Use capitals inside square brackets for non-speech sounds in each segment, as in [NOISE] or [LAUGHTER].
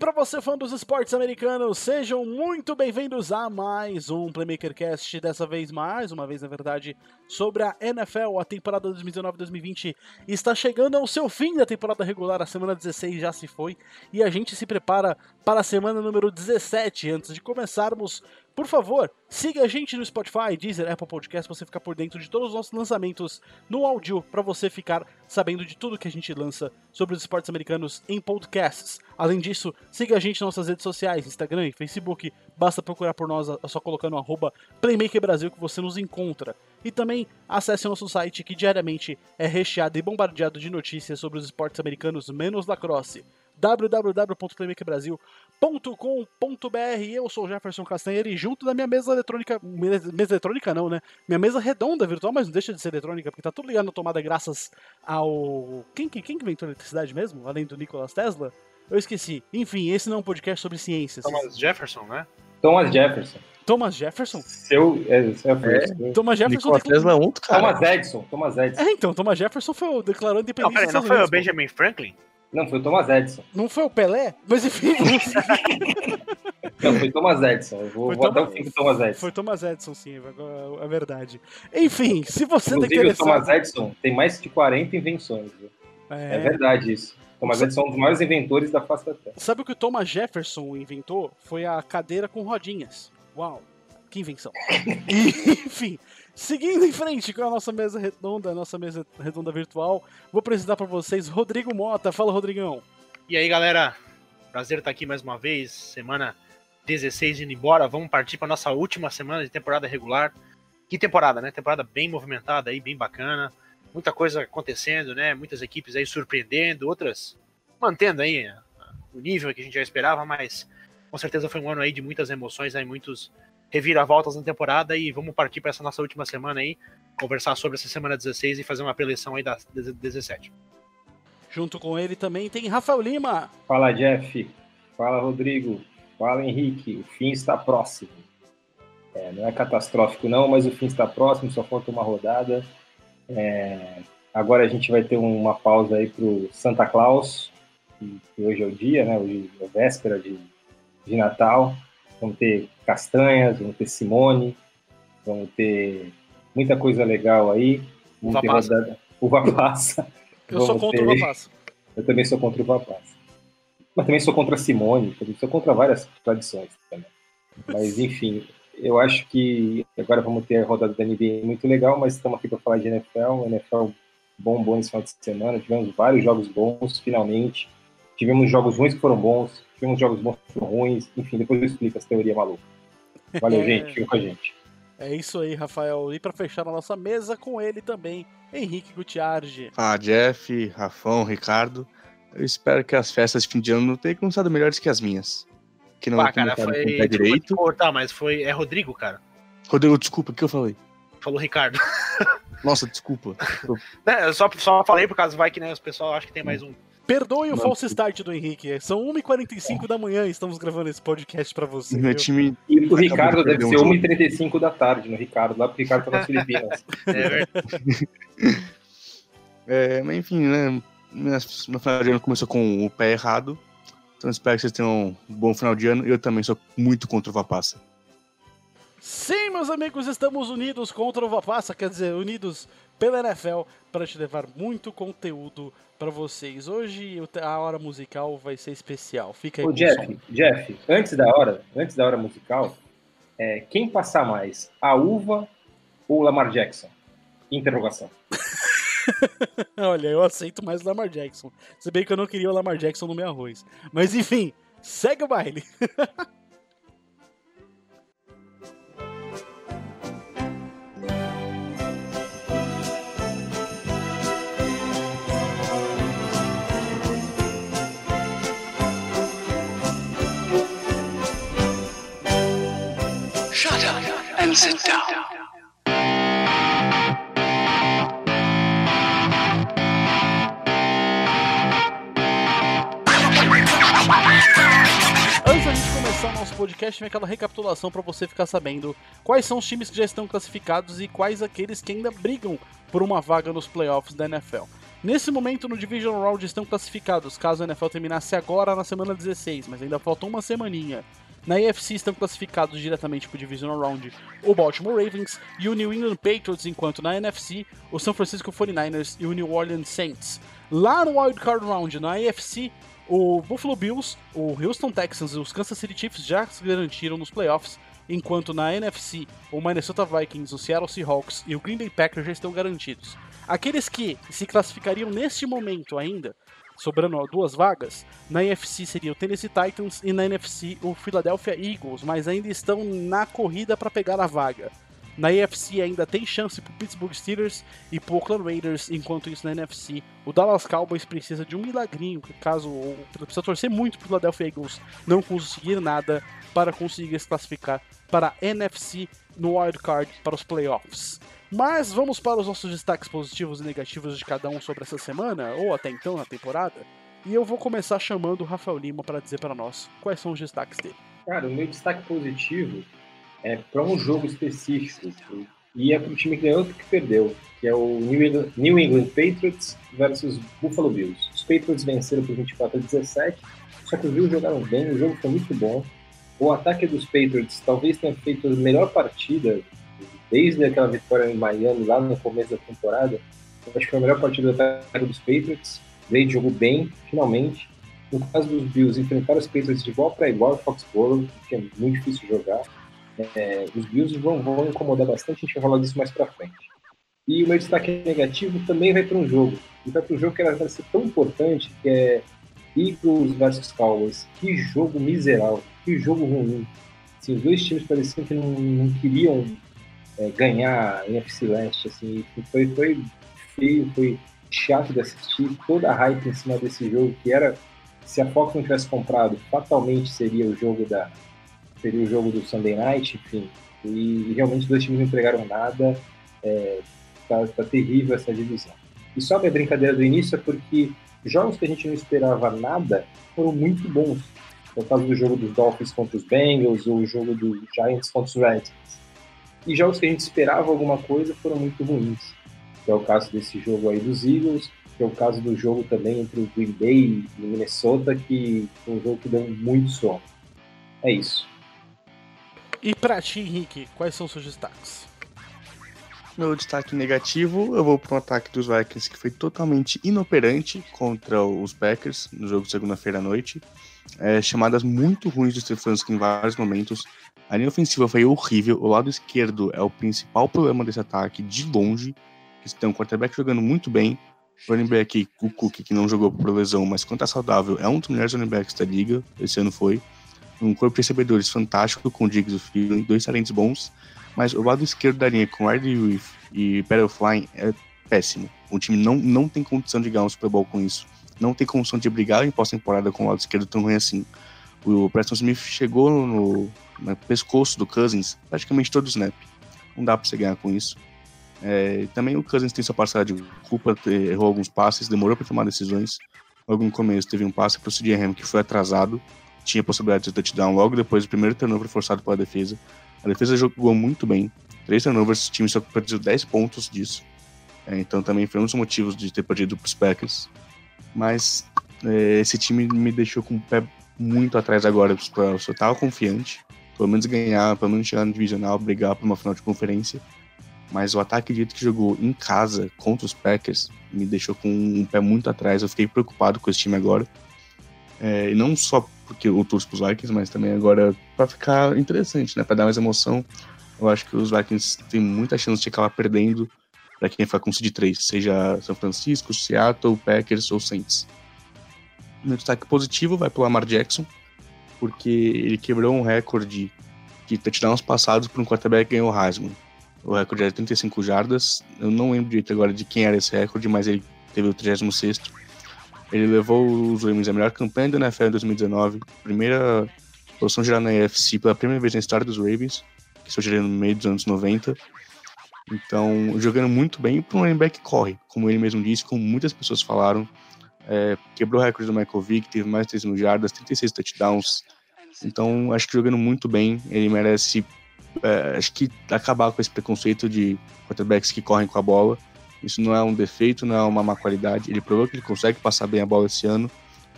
Para você, fã dos esportes americanos! Sejam muito bem-vindos a mais um Playmaker Cast. Dessa vez, mais uma vez, na verdade, sobre a NFL. A temporada 2019-2020 está chegando ao seu fim da temporada regular. A semana 16 já se foi e a gente se prepara para a semana número 17. Antes de começarmos, por favor, siga a gente no Spotify, Deezer, Apple Podcast, para você ficar por dentro de todos os nossos lançamentos no áudio, para você ficar sabendo de tudo que a gente lança sobre os esportes americanos em podcasts. Além disso, siga a gente nas nossas redes sociais, Instagram e Facebook. Basta procurar por nós, é só colocando arroba Playmaker Brasil que você nos encontra. E também acesse nosso site que diariamente é recheado e bombardeado de notícias sobre os esportes americanos menos lacrosse www.playmakerbrasil.com.br. Eu sou Jefferson Castanheira e junto da minha mesa eletrônica, mesa, mesa, eletrônica não, né? Minha mesa redonda virtual, mas não deixa de ser eletrônica, porque tá tudo ligado na tomada graças ao... Quem, quem, quem inventou a eletricidade mesmo? Além do Nikola Tesla? Eu esqueci. Enfim, esse não é um podcast sobre ciências. Thomas Jefferson, né? Thomas Jefferson. Thomas Jefferson? Seu. É, é, é. Thomas Jefferson. Nikola Tesla é um, cara. Thomas Edison. Thomas Edison. É, então, Thomas Jefferson foi o declarou independência. Não, peraí, não foi o Benjamin Franklin? Não, foi o Thomas Edison. Não foi o Pelé? Mas enfim. [LAUGHS] não, foi Thomas Edison. Eu vou, vou até o fim do Thomas Edison. Foi Thomas Edison, sim, é verdade. Enfim, se você Inclusive, tá interessado... o Thomas Edison tem mais de 40 invenções. É... é verdade isso. Thomas Edison é um dos maiores inventores da face da Terra. Sabe o que o Thomas Jefferson inventou? Foi a cadeira com rodinhas. Uau, que invenção. [LAUGHS] Enfim, Seguindo em frente com a nossa mesa redonda, a nossa mesa redonda virtual, vou apresentar para vocês Rodrigo Mota. Fala, Rodrigão. E aí, galera? Prazer estar aqui mais uma vez. Semana 16 indo embora. Vamos partir para nossa última semana de temporada regular. Que temporada, né? Temporada bem movimentada aí, bem bacana. Muita coisa acontecendo, né? Muitas equipes aí surpreendendo, outras mantendo aí o nível que a gente já esperava, mas com certeza foi um ano aí de muitas emoções, aí muitos reviravoltas na temporada e vamos partir para essa nossa última semana aí, conversar sobre essa semana 16 e fazer uma preleção aí da 17. Junto com ele também tem Rafael Lima. Fala, Jeff. Fala, Rodrigo. Fala, Henrique. O fim está próximo. É, não é catastrófico, não, mas o fim está próximo, só falta uma rodada. É, agora a gente vai ter uma pausa aí para o Santa Claus, que hoje é o dia, né? Hoje é véspera de, de Natal. Vamos ter castanhas, vamos ter Simone, vamos ter muita coisa legal aí. Vamos uva ter passa. Rodada, uva passa. Eu vamos sou contra ter... uva passa. Eu também sou contra uva passa. Mas também sou contra Simone, também sou contra várias tradições também. Mas [LAUGHS] enfim, eu acho que agora vamos ter a rodada da NBA muito legal, mas estamos aqui para falar de NFL. NFL bom, bom nesse final de semana. Tivemos vários jogos bons, finalmente. Tivemos jogos ruins que foram bons, tivemos jogos bons ruins. Enfim, depois eu explico essa teoria maluca. Valeu, [LAUGHS] é... gente. Fica com a gente. É isso aí, Rafael. E para fechar a nossa mesa com ele também, Henrique Gutiardi. Ah, Jeff, Rafão, Ricardo. Eu espero que as festas de fim de ano tenham começado melhores que as minhas. Que não ah, cara, foi... com direito. Cortar, mas foi... É Rodrigo, cara. Rodrigo, desculpa, o que eu falei? Falou Ricardo. Nossa, desculpa. [LAUGHS] é, eu só, só falei por causa vai que né, os pessoal acha que tem mais um Perdoe o falso start do Henrique. São 1h45 da manhã e estamos gravando esse podcast pra você. Meu time... E pro Ricardo deve ser 1h35 da tarde no Ricardo, lá porque o Ricardo tá nas Filipinas. [LAUGHS] É, [LAUGHS] é, mas enfim, né? No final de ano começou com o pé errado. Então espero que vocês tenham um bom final de ano. Eu também sou muito contra o Vapassa. Sim, meus amigos, estamos unidos contra o Vapassa, quer dizer, unidos pela NFL para te levar muito conteúdo para vocês. Hoje a hora musical vai ser especial. Fica aí. Ô, Jeff, Jeff, antes da hora, antes da hora musical, é, quem passar mais, a uva ou Lamar Jackson? Interrogação. [LAUGHS] Olha, eu aceito mais o Lamar Jackson. Se bem que eu não queria o Lamar Jackson no meu arroz. Mas enfim, segue o baile. [LAUGHS] and sit down. Antes da gente começar o nosso podcast, vem aquela recapitulação para você ficar sabendo quais são os times que já estão classificados e quais aqueles que ainda brigam por uma vaga nos playoffs da NFL. Nesse momento, no Division Round estão classificados, caso a NFL terminasse agora na semana 16, mas ainda falta uma semaninha. Na AFC estão classificados diretamente para o Divisional Round o Baltimore Ravens e o New England Patriots, enquanto na NFC o San Francisco 49ers e o New Orleans Saints. Lá no Wild Card Round, na AFC, o Buffalo Bills, o Houston Texans e os Kansas City Chiefs já se garantiram nos playoffs, enquanto na NFC o Minnesota Vikings, o Seattle Seahawks e o Green Bay Packers já estão garantidos. Aqueles que se classificariam neste momento ainda sobrando duas vagas, na NFC seria o Tennessee Titans e na NFC o Philadelphia Eagles, mas ainda estão na corrida para pegar a vaga. Na AFC ainda tem chance para Pittsburgh Steelers e para Oakland Raiders, enquanto isso na NFC o Dallas Cowboys precisa de um milagrinho, caso precisa torcer muito para o Philadelphia Eagles não conseguir nada para conseguir se classificar para a NFC no wild card para os playoffs. Mas vamos para os nossos destaques positivos e negativos de cada um sobre essa semana, ou até então na temporada. E eu vou começar chamando o Rafael Lima para dizer para nós quais são os destaques dele. Cara, o meu destaque positivo é para um jogo específico. E é para o time que ganhou e que perdeu, que é o New England Patriots versus Buffalo Bills. Os Patriots venceram por 24 a 17, só que os Bills jogaram bem, o jogo foi muito bom. O ataque dos Patriots talvez tenha feito a melhor partida desde aquela vitória em Miami, lá no começo da temporada, eu acho que foi a melhor partida do ataque dos Patriots. Brady jogou bem, finalmente. No caso dos Bills, enfrentaram os Patriots de igual para igual Foxborough, que é muito difícil jogar. É, os Bills vão, vão incomodar bastante, a gente vai falar disso mais para frente. E o meu destaque negativo também vai para um jogo. E vai para um jogo que era vai ser tão importante, que é Eagles versus Cowboys. Que jogo miserável, que jogo ruim. Assim, os dois times pareciam que não, não queriam é, ganhar NFC Leste, assim, foi, foi feio, foi chato de assistir, toda a hype em cima desse jogo, que era, se a Fox não tivesse comprado, fatalmente seria o jogo da seria o jogo do Sunday Night, enfim, e, realmente os dois times não entregaram nada, é, tá, tá terrível essa divisão. E só a minha brincadeira do início é porque jogos que a gente não esperava nada foram muito bons. No caso do jogo dos Dolphins contra os Bengals, ou o jogo dos Giants contra os Redskins. E jogos que a gente esperava alguma coisa foram muito ruins. Que é o caso desse jogo aí dos Eagles, que é o caso do jogo também entre o Green Bay e o Minnesota, que foi um jogo que deu muito sono. É isso. E pra ti, Henrique, quais são os seus destaques? Meu destaque negativo, eu vou para um ataque dos Vikings que foi totalmente inoperante contra os Packers no jogo de segunda-feira à noite. É, chamadas muito ruins do Stefanski em vários momentos. A linha ofensiva foi horrível. O lado esquerdo é o principal problema desse ataque, de longe. Que tem um quarterback jogando muito bem. O running back, o que não jogou por lesão, mas quando tá saudável, é um dos melhores running backs da liga. Esse ano foi. Um corpo de recebedores fantástico, com o Diggs e o Feeling, dois talentos bons. Mas o lado esquerdo da linha, com Riley Reef e Flying é péssimo. O time não, não tem condição de ganhar um Super Bowl com isso. Não tem condição de brigar em pós-temporada com o lado esquerdo tão ruim assim. O Preston Smith chegou no pescoço do Cousins praticamente todo o snap. Não dá pra você ganhar com isso. É, também o Cousins tem sua parcela de culpa, errou alguns passes, demorou para tomar decisões. Logo no começo teve um passe pro CJ Ham que foi atrasado, tinha possibilidade de touchdown logo depois do primeiro turnover forçado pela defesa. A defesa jogou muito bem, três turnovers, o time só perdeu 10 pontos disso. É, então também foi um dos motivos de ter perdido pros Packers. Mas é, esse time me deixou com o pé muito atrás agora dos playoffs. Eu tava confiante, pelo menos ganhar, pelo menos chegar no divisional, brigar por uma final de conferência. Mas o ataque de que jogou em casa contra os Packers me deixou com um pé muito atrás. Eu fiquei preocupado com esse time agora. É, e não só porque eu torço pros Vikings, mas também agora para ficar interessante, né? Para dar mais emoção. Eu acho que os Vikings têm muita chance de acabar perdendo para quem ficar com seed 3, seja São Francisco, Seattle, Packers ou Saints. Meu destaque positivo vai para o Lamar Jackson, porque ele quebrou um recorde de touchdowns passados por um quarterback ganhou o Heisman. O recorde era 35 jardas. Eu não lembro direito agora de quem era esse recorde, mas ele teve o 36 Ele levou os Ravens à melhor campanha da NFL em 2019, primeira posição geral na AFC pela primeira vez na história dos Ravens, que surgiu no meio dos anos 90. Então, jogando muito bem para um running back corre, como ele mesmo disse, como muitas pessoas falaram. É, quebrou o recorde do Michael Vick, teve mais de 3 mil jardas, 36 touchdowns. Então, acho que jogando muito bem, ele merece, é, acho que acabar com esse preconceito de quarterbacks que correm com a bola. Isso não é um defeito, não é uma má qualidade. Ele provou que ele consegue passar bem a bola esse ano,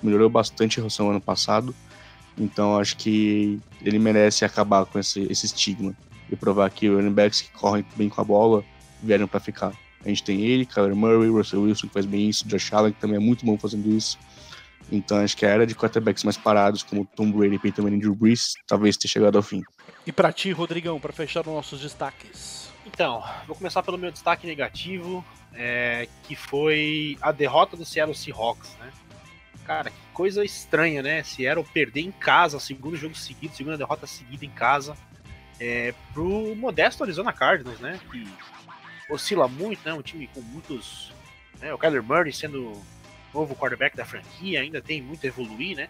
melhorou bastante em relação ao ano passado. Então acho que ele merece acabar com esse, esse estigma e provar que running backs que correm bem com a bola vieram para ficar. A gente tem ele, Kyler Murray, Russell Wilson que faz bem isso, Josh Allen que também é muito bom fazendo isso. Então acho que a era de quarterbacks mais parados, como Tom Brady e Peyton Manning e Drew Brees, talvez tenha chegado ao fim. E para ti, Rodrigão, para fechar os nossos destaques? Então, vou começar pelo meu destaque negativo, é, que foi a derrota do Seattle Seahawks, né? Cara, que coisa estranha, né? Seattle perder em casa, segundo jogo seguido, segunda derrota seguida em casa, é, pro modesto Arizona Cardinals, né? Que oscila muito, né? Um time com muitos. Né? O Kyler Murray sendo novo quarterback da franquia, ainda tem muito a evoluir, né?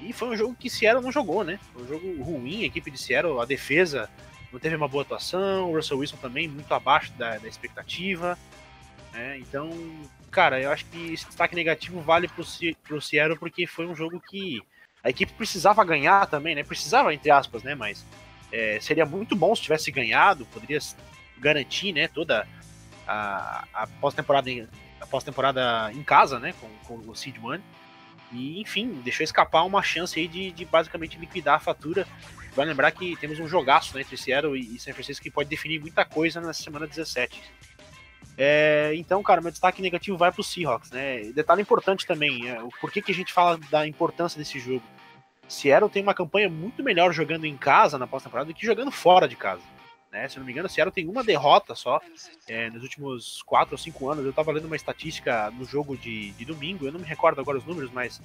E foi um jogo que Seattle não jogou, né? Foi um jogo ruim, a equipe de Seattle, a defesa não teve uma boa atuação, o Russell Wilson também muito abaixo da, da expectativa. Né? Então, cara, eu acho que esse destaque negativo vale pro, pro Seattle porque foi um jogo que a equipe precisava ganhar também, né? Precisava, entre aspas, né? Mas é, seria muito bom se tivesse ganhado, poderia garantir, né? Toda a, a pós-temporada em, pós-temporada em casa, né? Com, com o Seed Money. E, enfim, deixou escapar uma chance aí de, de basicamente liquidar a fatura. Vai lembrar que temos um jogaço né, entre Seattle e San Francisco que pode definir muita coisa na semana 17. É, então, cara, meu destaque negativo vai para os Seahawks, né? Detalhe importante também, é, por que, que a gente fala da importância desse jogo? Seattle tem uma campanha muito melhor jogando em casa na pós-temporada do que jogando fora de casa. Né? Se não me engano, o Seattle tem uma derrota só é, nos últimos 4 ou 5 anos. Eu estava lendo uma estatística no jogo de, de domingo, eu não me recordo agora os números, mas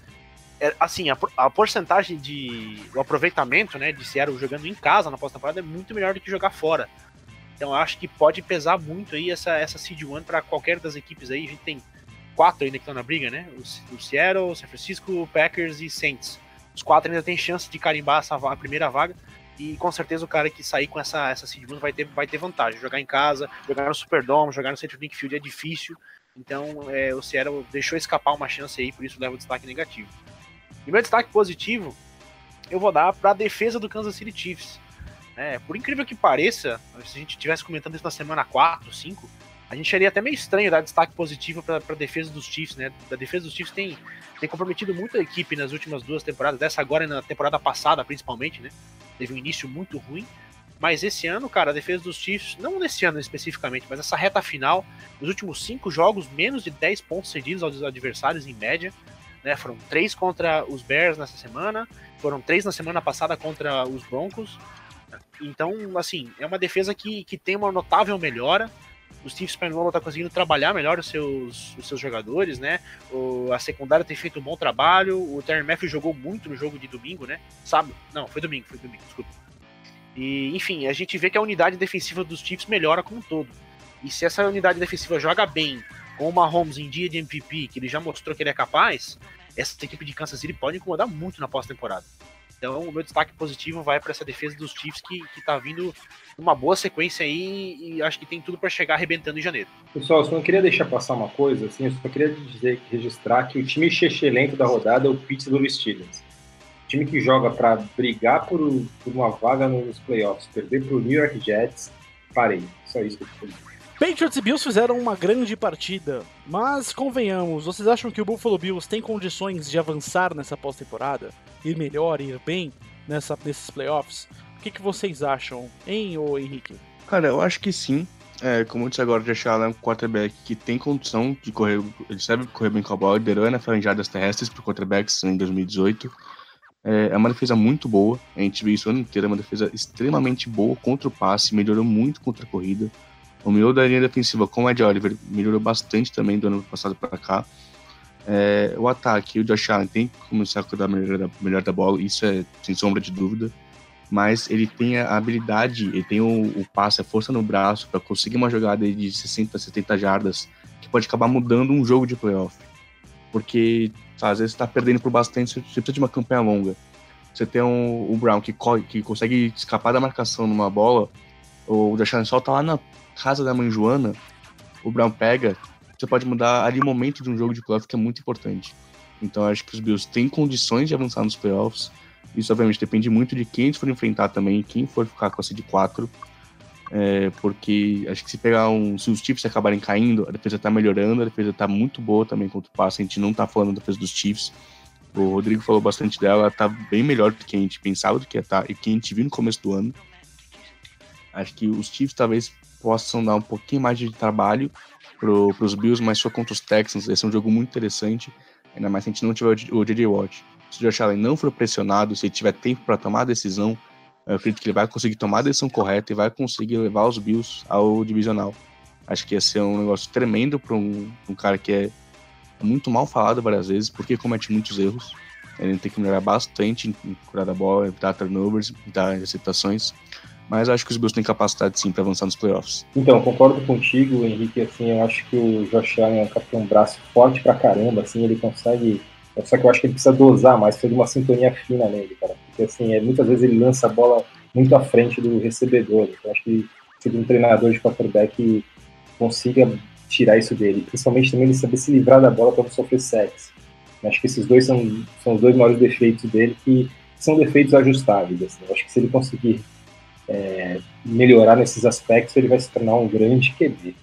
é, assim, a, a, porcentagem de. o aproveitamento né, de Seattle jogando em casa na pós-temporada é muito melhor do que jogar fora. Então acho que pode pesar muito aí essa, essa Seed One para qualquer das equipes aí. A gente tem quatro ainda que estão na briga, né? O, o Seattle, San Francisco, Packers e Saints. Os quatro ainda tem chance de carimbar essa a primeira vaga. E com certeza o cara que sair com essa, essa Seed vai ter, vai ter vantagem. Jogar em casa, jogar no Superdome, jogar no Central Link Field é difícil. Então é, o Seattle deixou escapar uma chance aí, por isso leva o destaque negativo. E meu destaque positivo eu vou dar para a defesa do Kansas City Chiefs. É, por incrível que pareça, se a gente estivesse comentando isso na semana 4, 5, a gente seria até meio estranho dar destaque positivo para a defesa dos Chiefs, né? A defesa dos Chiefs tem, tem comprometido muito a equipe nas últimas duas temporadas, dessa agora e na temporada passada, principalmente, né? Teve um início muito ruim. Mas esse ano, cara, a defesa dos Chiefs, não nesse ano especificamente, mas essa reta final, nos últimos cinco jogos, menos de 10 pontos cedidos aos adversários em média. Né? Foram três contra os Bears nessa semana, foram três na semana passada contra os Broncos. Então, assim, é uma defesa que, que tem uma notável melhora. O Steve Spagnuolo está conseguindo trabalhar melhor os seus, os seus jogadores, né? O, a secundária tem feito um bom trabalho. O Terry Matthews jogou muito no jogo de domingo, né? Sábado? Não, foi domingo, foi domingo, desculpa. E, enfim, a gente vê que a unidade defensiva dos Chiefs melhora como um todo. E se essa unidade defensiva joga bem, com o Mahomes em dia de MVP, que ele já mostrou que ele é capaz, essa equipe de Kansas City pode incomodar muito na pós-temporada. Então, o meu destaque positivo vai para essa defesa dos Chiefs que, que tá vindo uma boa sequência aí e acho que tem tudo para chegar arrebentando em janeiro. Pessoal, só não queria deixar passar uma coisa, assim, eu só queria dizer, registrar que o time lento da rodada é o Pittsburgh Steelers. O time que joga para brigar por, por, uma vaga nos playoffs, perder para o New York Jets, parei. Só isso que eu queria dizer. Patriots e Bills fizeram uma grande partida, mas convenhamos, vocês acham que o Buffalo Bills tem condições de avançar nessa pós-temporada? Ir melhor, ir bem nessa, nesses playoffs? O que, que vocês acham, hein, ô Henrique? Cara, eu acho que sim. É, como eu disse agora, Josh Allen é um quarterback que tem condição de correr, ele sabe correr bem com a bola, liderou na franjadas terrestres para quarterbacks em 2018. É, é uma defesa muito boa, a gente viu isso o ano inteiro, é uma defesa extremamente boa contra o passe, melhorou muito contra a corrida. O miolo da linha defensiva com o Ed Oliver melhorou bastante também do ano passado para cá. É, o ataque, o Josh Allen tem que começar a cuidar melhor da, melhor da bola, isso é sem sombra de dúvida. Mas ele tem a habilidade, ele tem o, o passe, a força no braço para conseguir uma jogada de 60, 70 jardas que pode acabar mudando um jogo de playoff. Porque às vezes está perdendo por bastante, você precisa de uma campanha longa. Você tem um, o Brown que, que consegue escapar da marcação numa bola, o Josh Allen solta lá na casa da mãe Joana, o Brown pega, você pode mudar ali o momento de um jogo de playoff que é muito importante. Então acho que os Bills têm condições de avançar nos playoffs. Isso obviamente depende muito de quem eles for enfrentar também, quem for ficar com a seed 4. É, porque acho que se pegar um. Se os Chiefs acabarem caindo, a defesa tá melhorando, a defesa tá muito boa também contra o passe. A gente não tá falando da defesa dos Chiefs. O Rodrigo falou bastante dela, ela tá bem melhor do que a gente pensava do que tá, e que a gente viu no começo do ano. Acho que os Chiefs talvez possam dar um pouquinho mais de trabalho pro, pros Bills, mas só contra os Texans. Esse é um jogo muito interessante, ainda mais se a gente não tiver o J.J. Watt. Se o Josh Allen não for pressionado, se ele tiver tempo para tomar a decisão, eu acredito que ele vai conseguir tomar a decisão correta e vai conseguir levar os Bills ao divisional. Acho que ia ser um negócio tremendo para um, um, cara que é muito mal falado várias vezes, porque comete muitos erros. Ele tem que melhorar bastante em curar da bola, evitar turnovers, evitar receptações. Mas acho que os Bills têm capacidade sim para avançar nos playoffs. Então, concordo contigo, Henrique. Assim, eu acho que o Josh Allen é um braço forte pra caramba. Assim, ele consegue só que eu acho que ele precisa dosar mais, precisa uma sintonia fina nele, cara. Porque assim, é, muitas vezes ele lança a bola muito à frente do recebedor. Então acho que se um treinador de quarterback consiga tirar isso dele. Principalmente também ele saber se livrar da bola para não sofrer sacks. Acho que esses dois são, são os dois maiores defeitos dele, que são defeitos ajustáveis. Assim. acho que se ele conseguir é, melhorar nesses aspectos, ele vai se tornar um grande QB.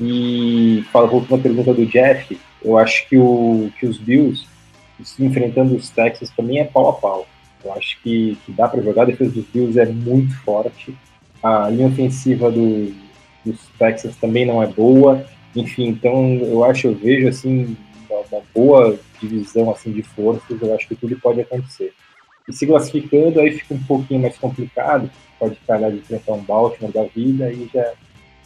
E voltando à pergunta do Jeff, eu acho que, o, que os Bills enfrentando os Texas também é pau a pau. Eu acho que, que dá para jogar. A defesa dos Bills é muito forte. A linha ofensiva do, dos Texas também não é boa. Enfim, então eu acho, eu vejo assim uma, boa divisão assim de forças. Eu acho que tudo pode acontecer. E se classificando, aí fica um pouquinho mais complicado. Pode calhar de enfrentar um Baltimore da vida e já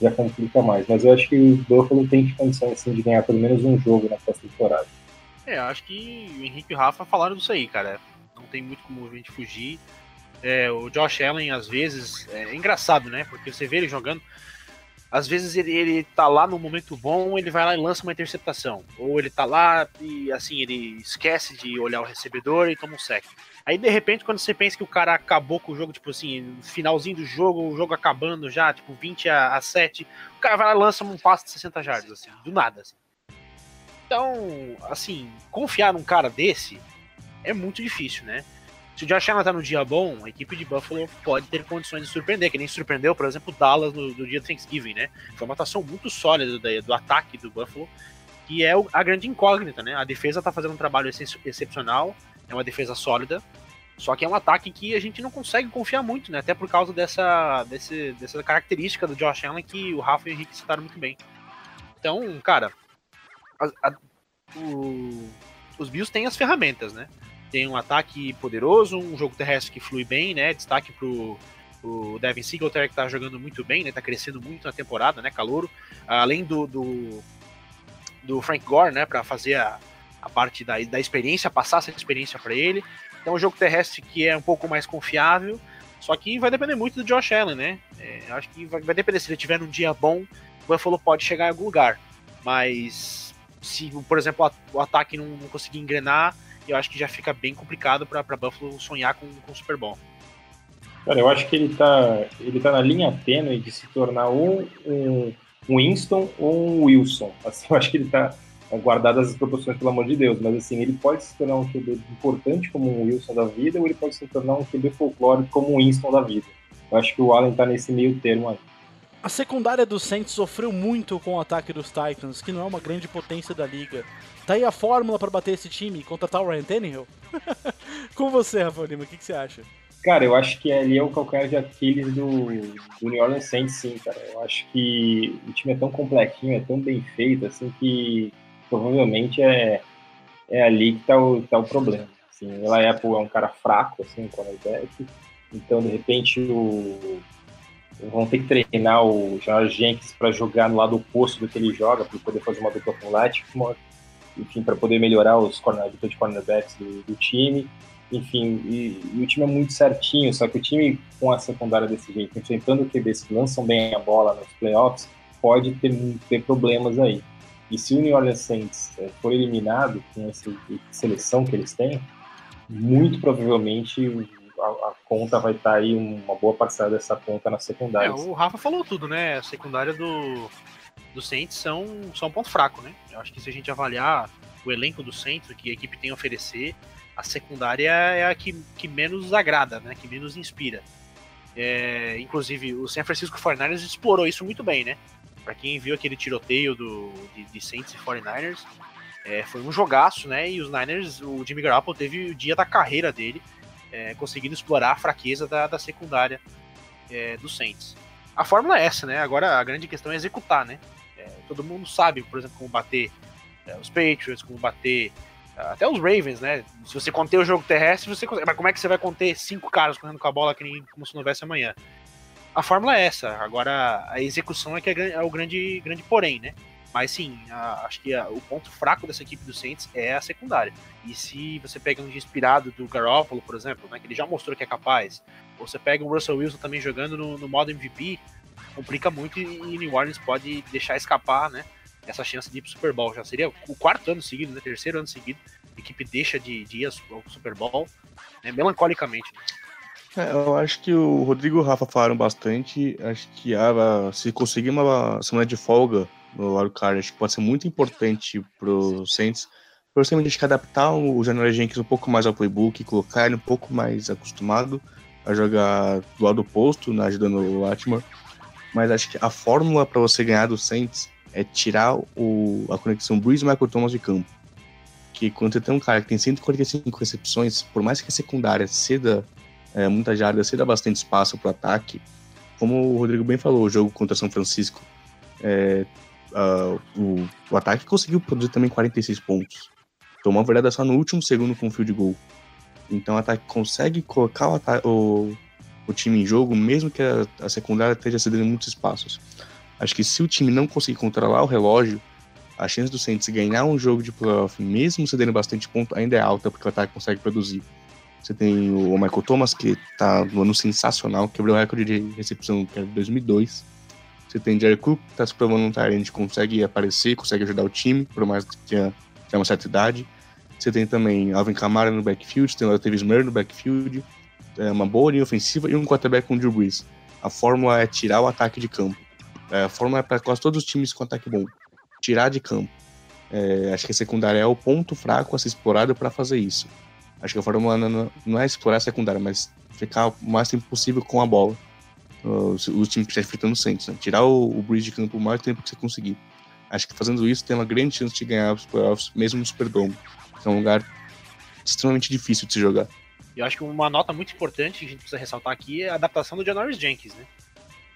já complica mais. Mas eu acho que o Buffalo tem condição assim, de ganhar pelo menos um jogo na temporada. É, acho que o Henrique e o Rafa falaram disso aí, cara. Não tem muito como a gente fugir. É, o Josh Allen, às vezes, é engraçado, né? Porque você vê ele jogando. Às vezes ele, ele tá lá no momento bom, ele vai lá e lança uma interceptação. Ou ele tá lá e assim, ele esquece de olhar o recebedor e toma um sec. Aí de repente, quando você pensa que o cara acabou com o jogo, tipo assim, finalzinho do jogo, o jogo acabando já, tipo 20 a, a 7, o cara vai lá e lança um passe de 60 jardas, assim, do nada, assim. Então, assim, confiar num cara desse é muito difícil, né? Se o Josh Allen tá no dia bom, a equipe de Buffalo pode ter condições de surpreender, que nem surpreendeu, por exemplo, o Dallas no, no dia Thanksgiving, né? Foi uma atuação muito sólida do, do ataque do Buffalo, que é o, a grande incógnita, né? A defesa tá fazendo um trabalho ex excepcional, é uma defesa sólida, só que é um ataque que a gente não consegue confiar muito, né? Até por causa dessa, desse, dessa característica do Josh Allen que o Rafa e o Henrique citaram muito bem. Então, cara, a, a, o, os Bills têm as ferramentas, né? Tem um ataque poderoso, um jogo terrestre que flui bem, né? Destaque pro, o Devin Singletary que tá jogando muito bem, né? Tá crescendo muito na temporada, né? Calouro. Além do, do, do Frank Gore, né? Para fazer a, a parte da, da experiência, passar essa experiência para ele. Então, um jogo terrestre que é um pouco mais confiável. Só que vai depender muito do Josh Allen, né? É, acho que vai, vai depender. Se ele tiver num dia bom, o Buffalo pode chegar em algum lugar. Mas se, por exemplo, o ataque não, não conseguir engrenar, eu acho que já fica bem complicado para Buffalo sonhar com, com o Super Bowl. Cara, eu acho que ele tá, ele tá na linha tênue de se tornar um, um, Winston ou um Wilson. Assim, eu acho que ele tá guardado as proporções, pelo amor de Deus, mas assim, ele pode se tornar um QB importante como um Wilson da vida, ou ele pode se tornar um QB folclórico como um Winston da vida. Eu acho que o Allen tá nesse meio termo aí. A secundária do Saints sofreu muito com o ataque dos Titans, que não é uma grande potência da liga. Tá aí a fórmula para bater esse time, contratar o Ryan Tannehill? [LAUGHS] com você, Rafa Lima, o que, que, você acha? Cara, eu acho que ali é o calcanhar de Aquiles do, do New Orleans Saints, sim, cara. Eu acho que o time é tão completinho, é tão bem feito, assim, que provavelmente é, é ali que tá o, tá o problema. Assim, o Apple é um cara fraco, assim, cornerback, então, de repente, o vão ter que treinar o Jorge Jenkins para jogar no lado oposto do que ele joga, para poder fazer uma dupla com o Latimore, enfim, para poder melhorar os corner, de cornerbacks do, do time. Enfim, e, e, o time é muito certinho, só que o time com a secundária desse jeito, enfrentando QBs que lançam bem a bola nos playoffs, pode ter, ter problemas aí. E se o New Orleans Saints é, for eliminado com essa seleção que eles têm, muito provavelmente a, a conta vai estar tá aí, uma boa parcela dessa conta na secundária. É, o Rafa falou tudo, né? A secundária do, do Saints são, são um ponto fraco, né? Eu acho que se a gente avaliar o elenco do Saints, o que a equipe tem a oferecer, a secundária é a que, que menos agrada, né? Que menos inspira. É, inclusive, o San Francisco 49ers explorou isso muito bem, né? Para quem viu aquele tiroteio do, de, de Saints e 49ers, é, foi um jogaço, né? E os Niners, o Jimmy Garoppolo teve o dia da carreira dele, é, conseguindo explorar a fraqueza da, da secundária é, do Saints. A fórmula é essa, né? Agora a grande questão é executar, né? É, todo mundo sabe, por exemplo, como bater é, os Patriots, como bater até os Ravens, né? Se você conter o jogo terrestre, você consegue. Mas como é que você vai conter cinco caras correndo com a bola que nem como se não houvesse amanhã? A fórmula é essa. Agora a execução é que é, é o grande, grande porém, né? Mas sim, a, acho que a, o ponto fraco dessa equipe do Saints é a secundária. E se você pega um inspirado do Garoppolo, por exemplo, né, que ele já mostrou que é capaz, ou você pega o Russell Wilson também jogando no, no modo MVP, complica muito e New Orleans pode deixar escapar, né? essa chance de ir pro Super Bowl. Já seria o quarto ano seguido, né? Terceiro ano seguido. A equipe deixa de, de ir ao Super Bowl, né? melancolicamente. É, eu acho que o Rodrigo e o Rafa falaram bastante. Acho que a, se conseguir uma semana de folga no acho que pode ser muito importante pro Saints. Principalmente acho que adaptar o January Jenkins um pouco mais ao playbook, colocar ele um pouco mais acostumado a jogar do lado oposto, né, ajudando o Latimore. Mas acho que a fórmula para você ganhar do Saints é tirar o, a conexão Breeze e Michael Thomas de campo. Que quando você tem um cara que tem 145 recepções, por mais que a secundária ceda é, muita jarda, ceda bastante espaço para o ataque, como o Rodrigo bem falou, o jogo contra São Francisco, é, uh, o, o, ataque conseguiu produzir também 46 pontos. Tomou a verdade só no último segundo com o field goal. Então o ataque consegue colocar o, o, o time em jogo, mesmo que a, a secundária esteja cedendo muitos espaços. Acho que se o time não conseguir controlar o relógio, a chance do Saints ganhar um jogo de playoff, mesmo cedendo bastante ponto, ainda é alta, porque o ataque consegue produzir. Você tem o Michael Thomas, que tá no ano sensacional, quebrou o recorde de recepção que era de 2002. Você tem Jerry Cook, que tá super voluntário, a gente consegue aparecer, consegue ajudar o time, por mais que tenha, tenha uma certa idade. Você tem também Alvin Kamara no backfield, tem o Latavius Murray no backfield, é uma boa linha ofensiva e um quarterback com Drew Brees. A fórmula é tirar o ataque de campo. É, a fórmula é para quase todos os times com ataque bom. Tirar de campo. É, acho que a secundária é o ponto fraco a ser explorado para fazer isso. Acho que a fórmula não, não, é explorar a secundária, mas ficar o mais tempo possível com a bola. Os, os times que enfrentando o Saints, né? Tirar o, o Bridge de campo o maior tempo que você conseguir. Acho que fazendo isso tem uma grande chance de ganhar os playoffs, mesmo no Superdome, que é um lugar extremamente difícil de se jogar. Eu acho que uma nota muito importante que a gente precisa ressaltar aqui é a adaptação do Janoris Jenkins, né?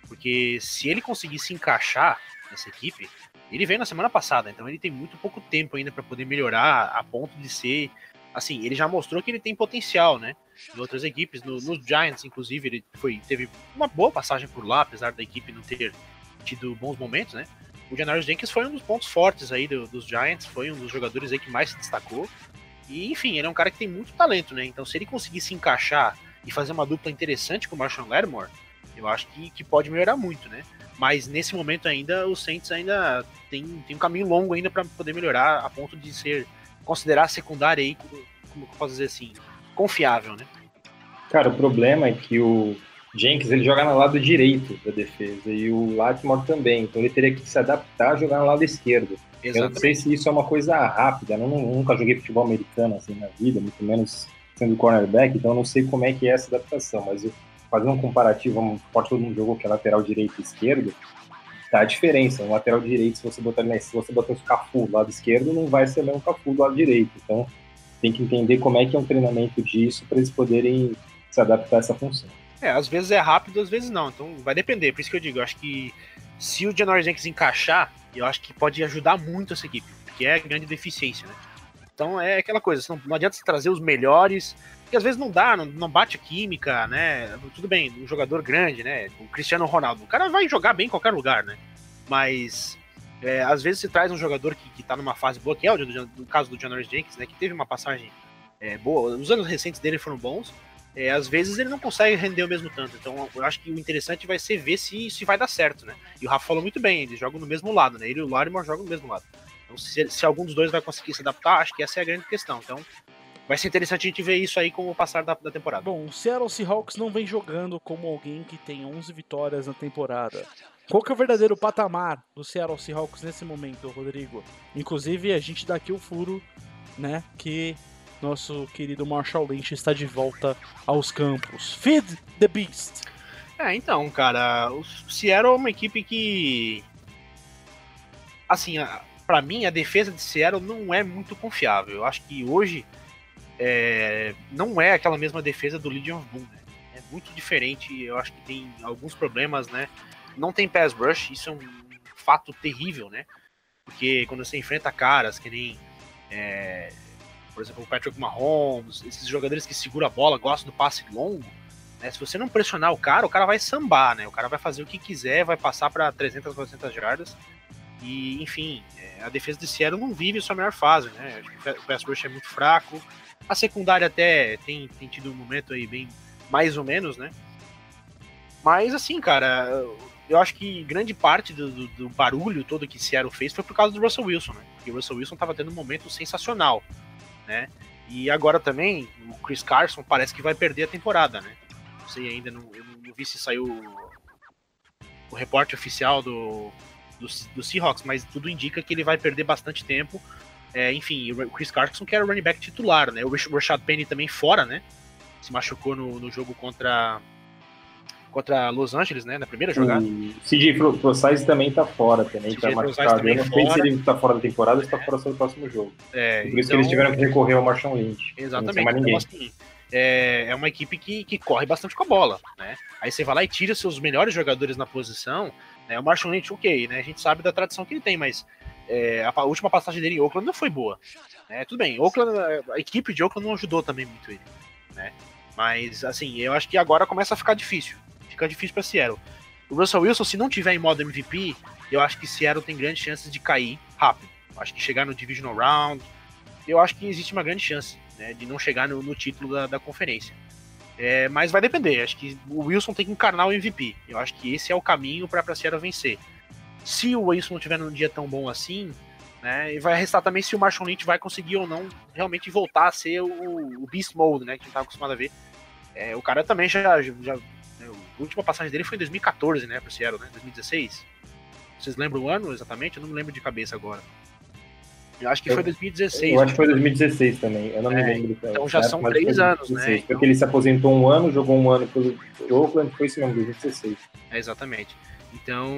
Porque se ele conseguir se encaixar nessa equipe, ele veio na semana passada, então ele tem muito pouco tempo ainda para poder melhorar a ponto de ser. Assim, ele já mostrou que ele tem potencial, né? Em outras equipes, no, nos Giants, inclusive, ele foi, teve uma boa passagem por lá, apesar da equipe não ter tido bons momentos, né? O Janoris Jenkins foi um dos pontos fortes aí do, dos Giants, foi um dos jogadores aí que mais se destacou. E, enfim, ele é um cara que tem muito talento, né? Então, se ele conseguir se encaixar e fazer uma dupla interessante com o Marshall Lattimore, eu acho que, que pode melhorar muito, né? Mas nesse momento ainda, o Saints ainda tem, tem um caminho longo ainda para poder melhorar a ponto de ser considerar a secundária aí, como, eu posso dizer assim, confiável, né? Cara, o problema é que o Jenkins ele joga no lado direito da defesa e o Latimore também, então ele teria que se adaptar a jogar no lado esquerdo. Exatamente. Eu não sei se isso é uma coisa rápida, eu nunca joguei futebol americano assim na vida, muito menos sendo cornerback, então eu não sei como é que é essa adaptação, mas eu fazer um comparativo, um todo mundo jogou que é lateral direito e esquerdo, tá a diferença. Um lateral direito, se você botar se você botar o Cafu do lado esquerdo, não vai ser o mesmo Cafu do lado direito. Então, tem que entender como é que é um treinamento disso para eles poderem se adaptar a essa função. É, às vezes é rápido, às vezes não. Então vai depender. Por isso que eu digo, eu acho que se o Janoris Jenkins encaixar, eu acho que pode ajudar muito essa equipe, que é a grande deficiência, né? Então é aquela coisa, não, não adianta você trazer os melhores, porque às vezes não dá, não, não bate química, né? Tudo bem, um jogador grande, né? O Cristiano Ronaldo, o cara vai jogar bem em qualquer lugar, né? Mas é, às vezes você traz um jogador que, que tá numa fase boa, que é o do, caso do Janoris Jenkins, né? Que teve uma passagem é, boa, os anos recentes dele foram bons. É, às vezes ele não consegue render o mesmo tanto. Então eu acho que o interessante vai ser ver se, se vai dar certo, né? E o Rafa falou muito bem, eles jogam no mesmo lado, né? Ele e o Larimore jogam no mesmo lado. Então se, se algum dos dois vai conseguir se adaptar, acho que essa é a grande questão. Então vai ser interessante a gente ver isso aí com o passar da, da temporada. Bom, o Seattle Seahawks não vem jogando como alguém que tem 11 vitórias na temporada. Qual que é o verdadeiro patamar do Seattle Seahawks nesse momento, Rodrigo? Inclusive, a gente dá aqui o furo, né, que nosso querido Marshall Lynch está de volta aos campos. Feed the Beast! É, então, cara, o Seattle é uma equipe que. Assim, para mim, a defesa de Seattle não é muito confiável. Eu acho que hoje é, não é aquela mesma defesa do Legion of Boom. Né? É muito diferente. Eu acho que tem alguns problemas, né? Não tem pass rush, isso é um fato terrível, né? Porque quando você enfrenta caras que nem. É, por exemplo, o Patrick Mahomes, esses jogadores que seguram a bola, gostam do passe longo, né? Se você não pressionar o cara, o cara vai sambar, né? O cara vai fazer o que quiser, vai passar para 300, 400 jardas. E, enfim, é, a defesa de Seattle não vive sua melhor fase, né? O pass rush é muito fraco. A secundária até tem, tem tido um momento aí bem mais ou menos, né? Mas, assim, cara, eu acho que grande parte do, do, do, barulho todo que Seattle fez foi por causa do Russell Wilson, né? Porque o Russell Wilson tava tendo um momento sensacional, né? E agora também, o Chris Carson parece que vai perder a temporada, né? sei ainda, não, eu não vi se saiu o reporte oficial do, do, do, Seahawks, mas tudo indica que ele vai perder bastante tempo. É, enfim, o Chris Carson que era o running back titular, né? O Rashad Penny também fora, né? Se machucou no, no jogo contra contra Los Angeles, né? Na primeira jogada. O CJ também tá fora, também tá machucado. Eu não sei se ele tá fora da temporada ou se tá fora do próximo jogo. É, por isso que eles então tiveram que recorrer ao Marshall Lynch. Exatamente. Então, assim, é, é uma equipe que, que corre bastante com a bola, né? Aí você vai lá e tira seus melhores jogadores na posição, né? O Marshall Lynch, ok, né? A gente sabe da tradição que ele tem, mas é, a, última passagem dele em Oakland não foi boa. Né? Tudo bem, Oakland, a equipe de Oakland não ajudou também muito ele, né? Mas, assim, eu acho que agora começa a ficar difícil. Fica difícil para Seattle. O Russell Wilson, se não tiver em modo MVP, eu acho que Seattle tem grandes chances de cair rápido. Eu acho que chegar no Divisional Round, eu acho que existe uma grande chance né, de não chegar no, no título da, da conferência. É, mas vai depender. Acho que o Wilson tem que encarnar o MVP. Eu acho que esse é o caminho para a Seattle vencer. Se o Wilson não tiver num dia tão bom assim, né, e vai restar também se o Marshall Lynch vai conseguir ou não realmente voltar a ser o, o Beast Mode, né, que a gente estava acostumado a ver. É, o cara também já, já né, a última passagem dele foi em 2014, né, para Seattle, né, 2016. Vocês lembram o ano exatamente? Eu não me lembro de cabeça agora. Eu acho que foi 2016. Eu acho que foi 2016 também. Eu não é, me lembro. Então já são três anos, 2016, né? Porque então... ele se aposentou um ano, jogou um ano pelo Oakland, foi esse ano, 2016. É, exatamente. Então,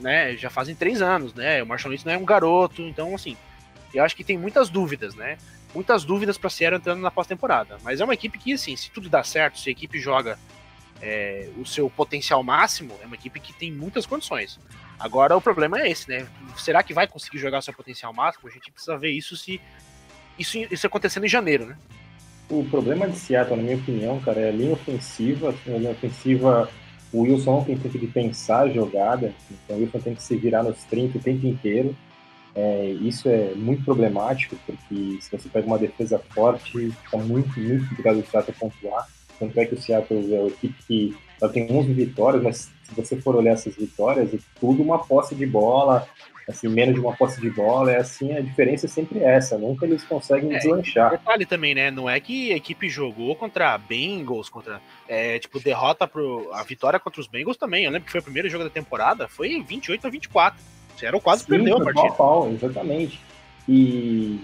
né, já fazem três anos, né? O Marshall Lynch não é um garoto, então, assim, eu acho que tem muitas dúvidas, né? Muitas dúvidas para Sierra entrando na pós-temporada. Mas é uma equipe que, assim, se tudo dá certo, se a equipe joga é, o seu potencial máximo, é uma equipe que tem muitas condições. Agora o problema é esse, né? Será que vai conseguir jogar seu potencial máximo? A gente precisa ver isso se isso, isso acontecendo em janeiro, né? O problema de Seattle, na minha opinião, cara, é a linha ofensiva. A linha ofensiva, o Wilson tem tempo de pensar a jogada, então o Wilson tem que se virar nos 30 o tempo inteiro. É, isso é muito problemático, porque se você pega uma defesa forte, fica muito, muito complicado o Seattle pontuar. Tanto é que o Seattle é uma equipe que ela tem 11 vitórias, mas se você for olhar essas vitórias, é tudo uma posse de bola, assim, menos de uma posse de bola, é assim, a diferença é sempre essa, nunca eles conseguem é, deslanchar. Detalhe também, né, não é que a equipe jogou contra Bengals, contra, é, tipo, derrota pro, a vitória contra os Bengals também, eu lembro que foi o primeiro jogo da temporada, foi 28 a 24, Seattle quase Sim, perdeu a partida. Pau, pau, exatamente, e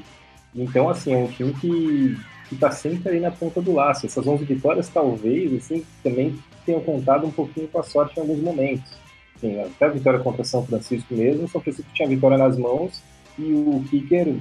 então, assim, é um time que que está sempre ali na ponta do laço. Essas 11 vitórias, talvez, assim, também tenham contado um pouquinho com a sorte em alguns momentos. Assim, até a vitória contra São Francisco mesmo, São Francisco tinha a vitória nas mãos e o kicker,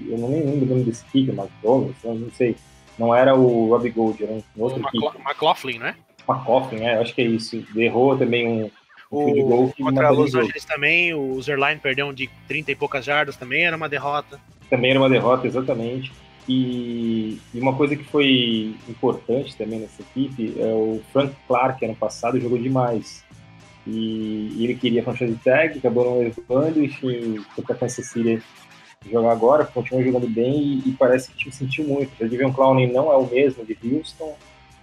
eu não nem lembro o nome desse kicker, mas Douglas, não sei, não era o Robbie Gold, era um outro o kicker. McLaughlin, né? McLaughlin, é, acho que é isso. Errou também um, o, de gol contra Los Angeles também, o Zerline perdeu um de 30 e poucas jardas, também era uma derrota. Também era uma derrota, exatamente. E, e, uma coisa que foi importante também nessa equipe é o Frank Clark, ano passado, jogou demais. E, ele queria franchise tag, acabou não levando, enfim, foi para Kansas City jogar agora, continua jogando bem e, e parece que o time sentiu muito. O Javion Clowney não é o mesmo de Houston,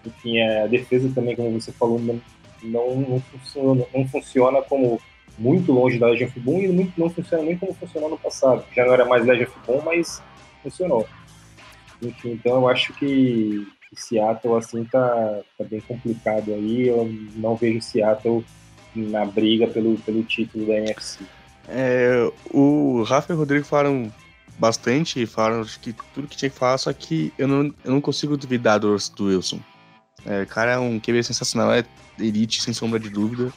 enfim, a defesa também, como você falou, não, não, não, funciona, não funciona como muito longe da Legion Boom e não, não funciona nem como funcionou no passado. Já não era mais Legion Boom, mas funcionou. Enfim, então eu acho que Seattle assim tá, tá bem complicado aí. Eu não vejo Seattle na briga pelo, pelo título da NFC. É, o Rafa e o Rodrigo falaram bastante, falaram que tudo que tinha que falar, só que eu não, eu não consigo duvidar do, do Wilson. É, o cara é um QB sensacional, é elite, sem sombra de dúvida.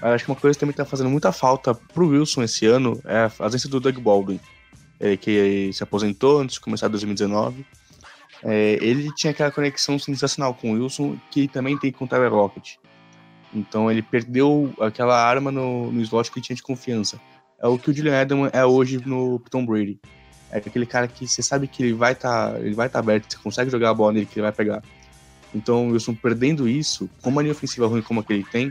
Eu acho que uma coisa que também tá fazendo muita falta pro Wilson esse ano é a ausência do Doug Baldwin, é, que se aposentou antes de começar 2019. É, ele tinha aquela conexão sensacional com o Wilson, que também tem com o Tyler Rocket. Então ele perdeu aquela arma no, no slot que ele tinha de confiança. É o que o Julian Edelman é hoje no Tom Brady. É aquele cara que você sabe que ele vai estar tá, ele vai tá aberto, você consegue jogar a bola nele que ele vai pegar. Então Wilson perdendo isso, com uma linha ofensiva ruim como a que ele tem,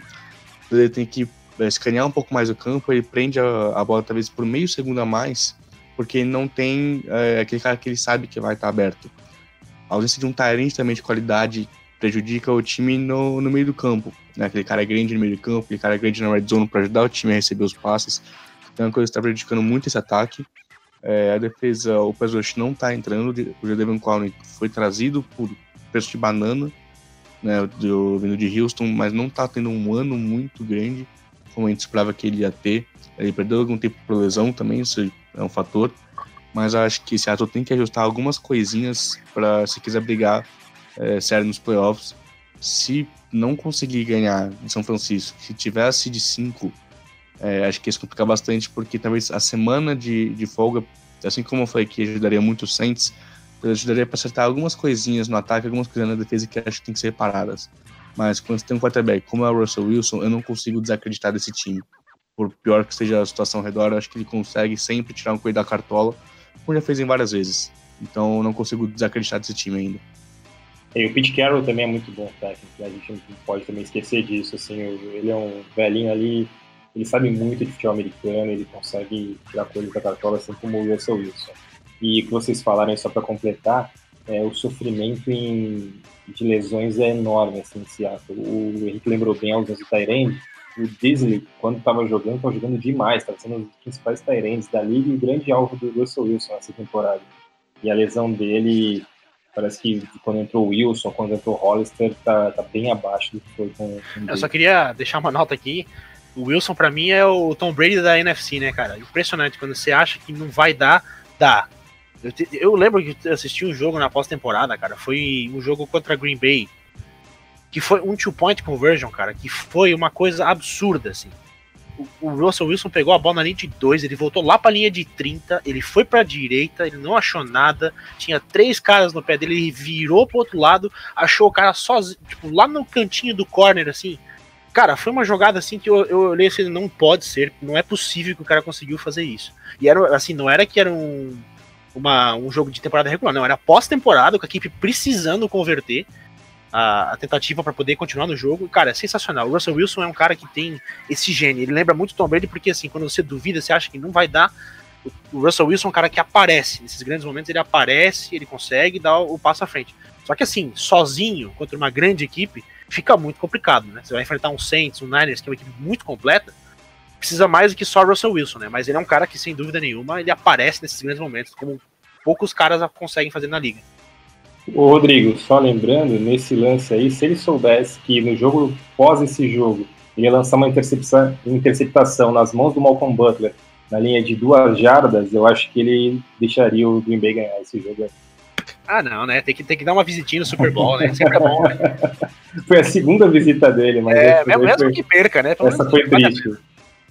ele tem que é, escanear um pouco mais o campo, ele prende a, a, bola talvez por meio segundo a mais, porque não tem é, aquele cara que ele sabe que vai estar tá aberto. A ausência de um Tyrant também de qualidade prejudica o time no, no meio do campo. Né? Aquele cara grande no meio do campo, aquele cara grande na red zone para ajudar o time a receber os passes. Então é uma coisa que está prejudicando muito esse ataque. É, a defesa, o pass rush não está entrando. O Jadavion Clowney foi trazido por preço de banana, né, do, vindo de Houston, mas não está tendo um ano muito grande, como a gente esperava que ele ia ter. Ele perdeu algum tempo por lesão também, isso é um fator. Mas acho que Seattle tem que ajustar algumas coisinhas para se quiser brigar é, nos playoffs. Se não conseguir ganhar em São Francisco, se tivesse de 5, é, acho que isso complica bastante, porque talvez a semana de, de folga, assim como eu falei que ajudaria muito o Saints, ajudaria para acertar algumas coisinhas no ataque, algumas coisas na defesa que acho que tem que ser reparadas. Mas quando você tem um quarterback como é o Russell Wilson, eu não consigo desacreditar desse time. Por pior que seja a situação ao redor, acho que ele consegue sempre tirar um coelho da cartola, como já fez em várias vezes. Então não consigo desacreditar desse time ainda. E o Pete Carroll também é muito bom técnico, né? a gente não pode também esquecer disso. Assim, ele é um velhinho ali, ele sabe muito de futebol americano, ele consegue tirar coisas da cartola, assim como o Russell Wilson. E o que vocês falaram só para completar, é, o sofrimento em, de lesões é enorme assim, em Seattle. O Henrique lembrou bem aos do Tyrande, o Disney, quando estava jogando, estava jogando demais, estava sendo um dos principais Tyrands da liga e o grande alvo do Russell Wilson nessa temporada. E a lesão dele Parece que quando entrou o Wilson, quando entrou o Hollister, tá, tá bem abaixo do que foi com, com Eu só queria deixar uma nota aqui. O Wilson, para mim, é o Tom Brady da NFC, né, cara? Impressionante. Quando você acha que não vai dar, dá. Eu, te, eu lembro que eu assisti um jogo na pós-temporada, cara. Foi um jogo contra Green Bay. Que foi um two-point conversion, cara. Que foi uma coisa absurda, assim o, Russell Wilson pegou a bola na linha de 2, ele voltou lá pra linha de 30, ele foi pra direita, ele não achou nada, tinha três caras no pé dele, ele virou pro outro lado, achou o cara sozinho, tipo, lá no cantinho do corner, assim. Cara, foi uma jogada assim que eu, eu olhei assim, não pode ser, não é possível que o cara conseguiu fazer isso. E era assim, não era que era um, uma, um jogo de temporada regular, não, era pós-temporada, com a equipe precisando converter a, a tentativa para poder continuar no jogo. Cara, é sensacional. O Russell Wilson é um cara que tem esse gene. Ele lembra muito Tom Brady, porque assim, quando você duvida, você acha que não vai dar. O Russell Wilson é um cara que aparece. Nesses grandes momentos ele aparece, ele consegue dar o passo à frente. Só que assim, sozinho, contra uma grande equipe, fica muito complicado, né? Você vai enfrentar um Saints, um Niners, que é uma equipe muito completa, precisa mais do que só Russell Wilson, né? Mas ele é um cara que, sem dúvida nenhuma, ele aparece nesses grandes momentos, como poucos caras conseguem fazer na liga. O Rodrigo, só lembrando, nesse lance aí, se ele soubesse que no jogo pós esse jogo ele ia lançar uma interceptação, interceptação nas mãos do Malcolm Butler na linha de duas jardas, eu acho que ele deixaria o Green Bay ganhar esse jogo aí. Ah, não, né? Tem que, tem que dar uma visitinha no Super Bowl, né? Sempre é bom, né? [LAUGHS] Foi a segunda visita dele, mas. É, mesmo, foi, que perca, né? Pelo essa foi triste.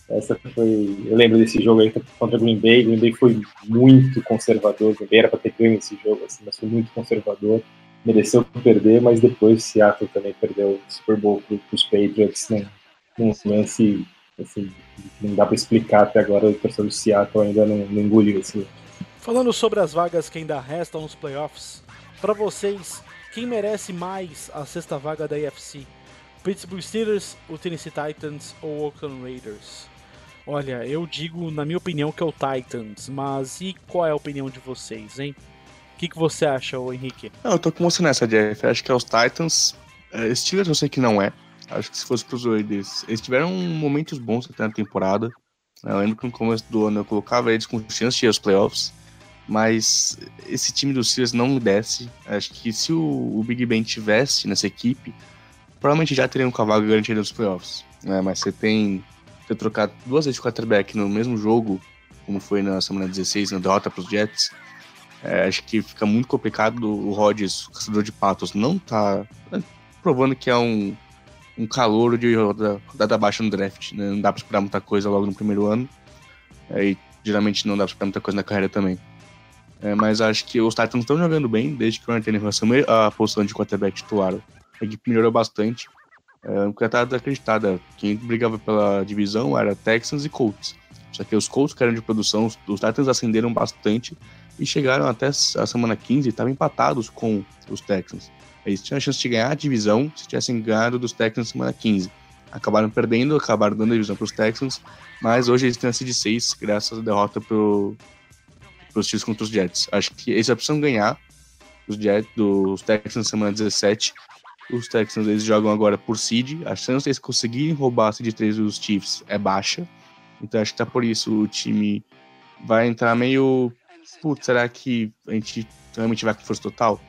Essa foi. Eu lembro desse jogo aí contra o Green Bay. Green Bay foi muito conservador. Green Bay era para ter ganho esse jogo, assim, mas foi muito conservador. Mereceu perder, mas depois Seattle também perdeu o Super Bowl para os Patriots num, num lance assim, não dá para explicar até agora. O torcedor do Seattle ainda não, não engoliu esse Falando sobre as vagas que ainda restam nos playoffs, para vocês, quem merece mais a sexta vaga da AFC? Pittsburgh Steelers, o Tennessee Titans ou o Oakland Raiders? Olha, eu digo, na minha opinião, que é o Titans, mas e qual é a opinião de vocês, hein? O que, que você acha, ô Henrique? Não, eu tô com você nessa, Jeff. Acho que é os Titans. É, Steelers eu sei que não é. Acho que se fosse pros Raiders. Eles tiveram momentos bons até na temporada. Eu lembro que no começo do ano eu colocava eles com chance de ir aos playoffs. Mas esse time dos Steelers não me desce. Acho que se o, o Big Ben tivesse nessa equipe, provavelmente já teriam com a vaga garantida nos playoffs. Né? Mas você tem ter trocado duas vezes de quarterback no mesmo jogo, como foi na semana 16, na derrota para os Jets, é, acho que fica muito complicado. O Rodgers, o caçador de patos, não tá. provando que é um, um calor de rodada, baixa no draft. Né? Não dá pra esperar muita coisa logo no primeiro ano. Aí, geralmente não dá pra esperar muita coisa na carreira também. É, mas acho que os Titans estão jogando bem desde que o Ryan assumiu a posição de quarterback titular. A equipe melhorou bastante. É, porque desacreditada. Quem brigava pela divisão era Texans e Colts. Só que os Colts eram de produção, os, Titans ascenderam bastante e chegaram até a semana 15 e estavam empatados com os Texans. Eles tinham a chance de ganhar a divisão se tivessem ganhado dos Texans na semana 15. Acabaram perdendo, acabaram dando a divisão para os Texans, mas hoje eles têm a seed 6 graças à derrota para os Chiefs contra os Jets. Acho que eles já precisam ganhar os Jets, dos Texans na semana 17. Os Texans eles jogam agora por seed. A chance de eles conseguirem roubar a seed 3 dos Chiefs é baixa. Então acho que tá por isso o time vai entrar meio. Putz, será que a gente realmente vai com força total?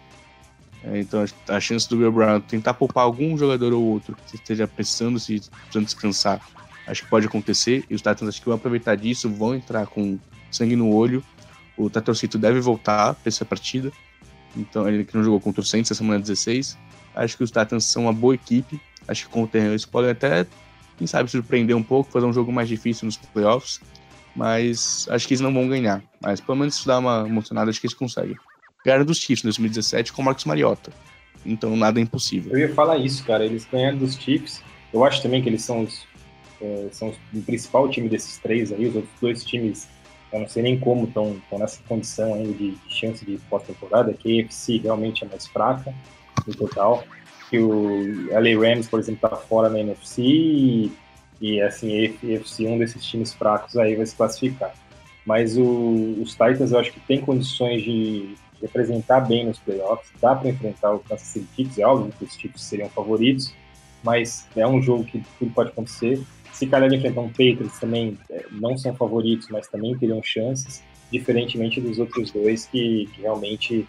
É, então a chance do Bill Brown tentar poupar algum jogador ou outro que esteja precisando se precisando descansar, acho que pode acontecer. E os Titans acho que vão aproveitar disso, vão entrar com sangue no olho. O Tatorcito deve voltar para essa partida. Então, ele que não jogou contra o Saints na semana 16. Acho que os Titans são uma boa equipe. Acho que com o terreno eles podem até, quem sabe, surpreender um pouco, fazer um jogo mais difícil nos playoffs. Mas acho que eles não vão ganhar. Mas pelo menos se dá uma emocionada, acho que eles conseguem ganharam dos Chiefs em 2017 com o Marcos Mariota. Então nada é impossível. Eu ia falar isso, cara. Eles ganharam dos Chiefs. Eu acho também que eles são os, é, são os, o principal time desses três aí. Os outros dois times, eu não sei nem como estão nessa condição ainda de, de chance de pós-temporada, que a AFC realmente é mais fraca no total. Que o LA Rams, por exemplo, está fora na NFC e, e assim, a AFC, um desses times fracos aí vai se classificar. Mas o, os Titans eu acho que tem condições de representar bem nos playoffs, dá para enfrentar o Kansas City Chiefs, é óbvio que os Chiefs seriam favoritos, mas é um jogo que tudo pode acontecer. Se calhar enfrentar um Patriots também é, não são favoritos, mas também teriam chances, diferentemente dos outros dois que, que realmente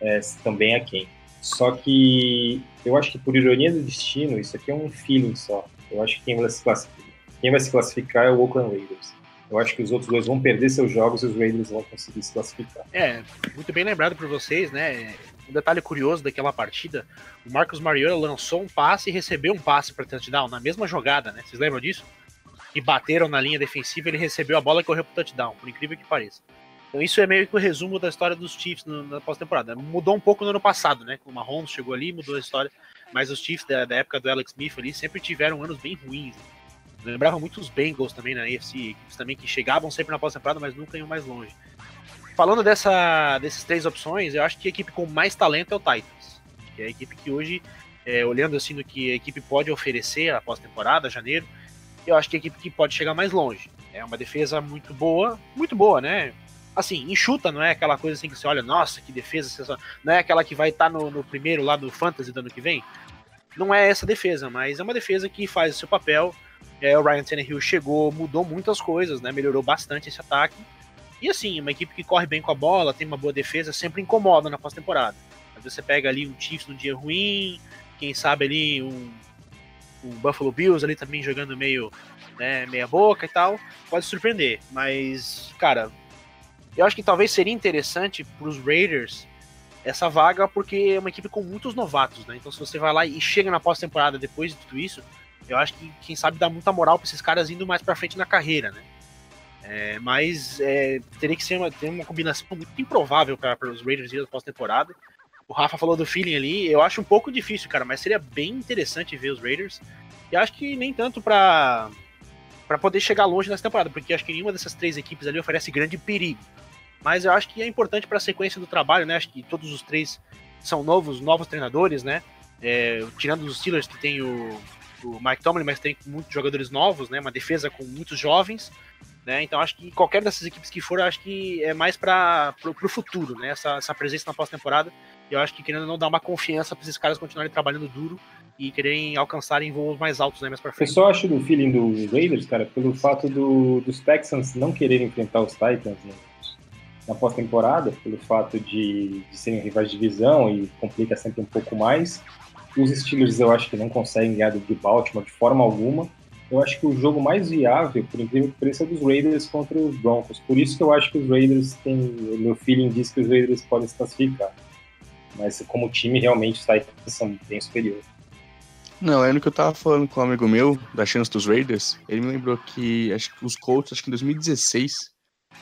é, estão bem aquém. Só que eu acho que por ironia do destino, isso aqui é um feeling só. Eu acho que quem vai se classificar, quem vai se classificar é o Oakland Raiders. Eu acho que os outros dois vão perder seus jogos e os Raiders vão conseguir se classificar. É, muito bem lembrado por vocês, né? Um detalhe curioso daquela partida: o Marcos Mariota lançou um passe e recebeu um passe para touchdown na mesma jogada, né? Vocês lembram disso? Que bateram na linha defensiva, ele recebeu a bola e correu pro touchdown, por incrível que pareça. Então isso é meio que o resumo da história dos Chiefs na pós-temporada. Mudou um pouco no ano passado, né? O Mahomes chegou ali, mudou a história. Mas os Chiefs da, da época do Alex Smith ali sempre tiveram anos bem ruins. Né? Lembrava muito os Bengals também na AFC, também que chegavam sempre na pós-temporada, mas nunca iam mais longe. Falando dessa, dessas três opções, eu acho que a equipe com mais talento é o Titans, que é a equipe que hoje, é, olhando assim no que a equipe pode oferecer a pós-temporada, janeiro, eu acho que é a equipe que pode chegar mais longe. É uma defesa muito boa, muito boa, né? Assim, enxuta, não é aquela coisa assim que você olha, nossa, que defesa, não é aquela que vai estar tá no, no primeiro lá do Fantasy do ano que vem. Não é essa defesa, mas é uma defesa que faz o seu papel, é, o Ryan Tannehill chegou, mudou muitas coisas, né? Melhorou bastante esse ataque. E assim, uma equipe que corre bem com a bola, tem uma boa defesa, sempre incomoda na pós-temporada. Às vezes você pega ali um Chiefs num dia ruim, quem sabe ali um, um Buffalo Bills ali também jogando meio né, meia boca e tal, pode surpreender. Mas, cara, eu acho que talvez seria interessante para os Raiders essa vaga, porque é uma equipe com muitos novatos, né? Então se você vai lá e chega na pós-temporada depois de tudo isso, eu acho que, quem sabe, dá muita moral para esses caras indo mais para frente na carreira, né? É, mas é, teria que ser uma, ter uma combinação muito improvável para os Raiders ir pós-temporada. O Rafa falou do feeling ali, eu acho um pouco difícil, cara, mas seria bem interessante ver os Raiders. E acho que nem tanto para para poder chegar longe nessa temporada, porque acho que nenhuma dessas três equipes ali oferece grande perigo. Mas eu acho que é importante para a sequência do trabalho, né? Acho que todos os três são novos, novos treinadores, né? É, tirando os Steelers que tem o o Mike Tomlin, mas tem muitos jogadores novos, né? Uma defesa com muitos jovens, né? Então acho que qualquer dessas equipes que for, acho que é mais para o futuro, né? Essa, essa presença na pós-temporada. Eu acho que querendo não dar uma confiança para esses caras continuarem trabalhando duro e querem alcançarem voos mais altos, né? Mais para frente. Eu só acho do feeling do Raiders, cara, pelo fato do, dos Texans não quererem enfrentar os Titans né? Na pós-temporada, pelo fato de, de serem rivais de divisão e complica sempre um pouco mais os Steelers eu acho que não conseguem ganhar do Baltimore de forma alguma. Eu acho que o jogo mais viável, por incrível que pareça, é dos Raiders contra os Broncos. Por isso que eu acho que os Raiders têm. Meu feeling diz que os Raiders podem se classificar. Mas como time, realmente os Titans são bem superiores. Não, é no que eu tava falando com um amigo meu, da chance dos Raiders, ele me lembrou que acho que os Colts, acho que em 2016,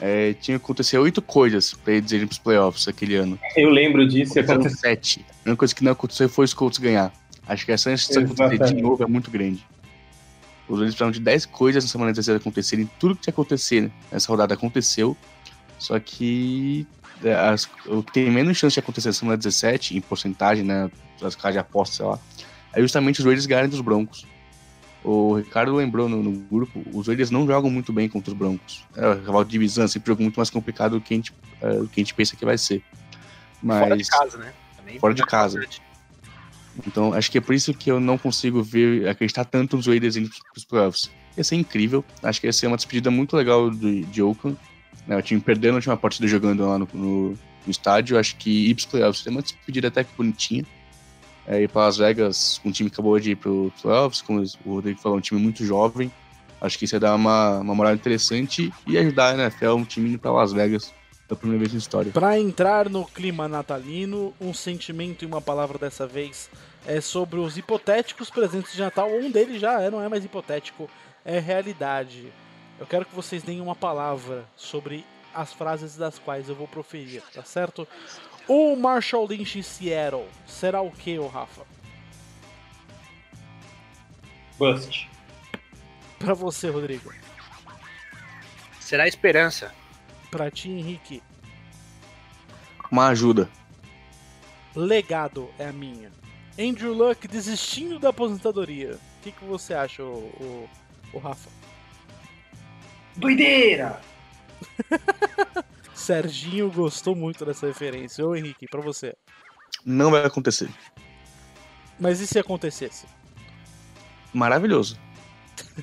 é, tinha que acontecer oito coisas pra eles irem pros playoffs aquele ano. Eu lembro disso. Aconteceram sete. A única coisa que não aconteceu foi os Colts ganhar. Acho que essa chance de acontecer de novo é muito grande. Os Raiders precisavam de 10 coisas na semana 16 acontecerem. Tudo que tinha acontecido nessa rodada aconteceu. Só que é, as- o que tem menos chance de acontecer na semana 17, em porcentagem, né? As casas de aposta, sei lá, é justamente os Raiders ganharem dos Broncos. O Ricardo lembrou no, no grupo, os Raiders não jogam muito bem contra os Broncos. É, o rival de divisão sempre jogo muito mais complicado do que a gente, é, do que a gente pensa que vai ser. Mas, Fora de casa, né? Também Fora de casa. bastante. Então, acho que é por isso que eu não consigo ver, acreditar tanto nos Raiders indo pros playoffs. Ia ser incrível. Acho que ia ser uma despedida muito legal de, de Oakland. Né, o time perdendo a última partida jogando lá no, no, no estádio. Acho que ir pros playoffs seria uma despedida até que bonitinha. É, ir para Las Vegas, um time que acabou de ir pro playoffs, como o Rodrigo falou, um time muito jovem. Acho que isso ia dar uma, uma moral interessante e ajudar a NFL, um time indo pra Las Vegas pela primeira vez na história. Pra entrar no clima natalino, um sentimento e uma palavra dessa vez é sobre os hipotéticos presentes de Natal. Um deles já é, não é mais hipotético, é realidade. Eu quero que vocês deem uma palavra sobre as frases das quais eu vou proferir, tá certo? O Marshall Lynch em Seattle será o que, ô Rafa? Bust. Pra você, Rodrigo. Será esperança. Pra ti, Henrique. Uma ajuda. Legado é a minha. Andrew Luck desistindo da aposentadoria. O que, que você acha, o, o, o Rafa? Doideira! [LAUGHS] Serginho gostou muito dessa referência. Ô Henrique, pra você. Não vai acontecer. Mas e se acontecesse? Maravilhoso. [LAUGHS]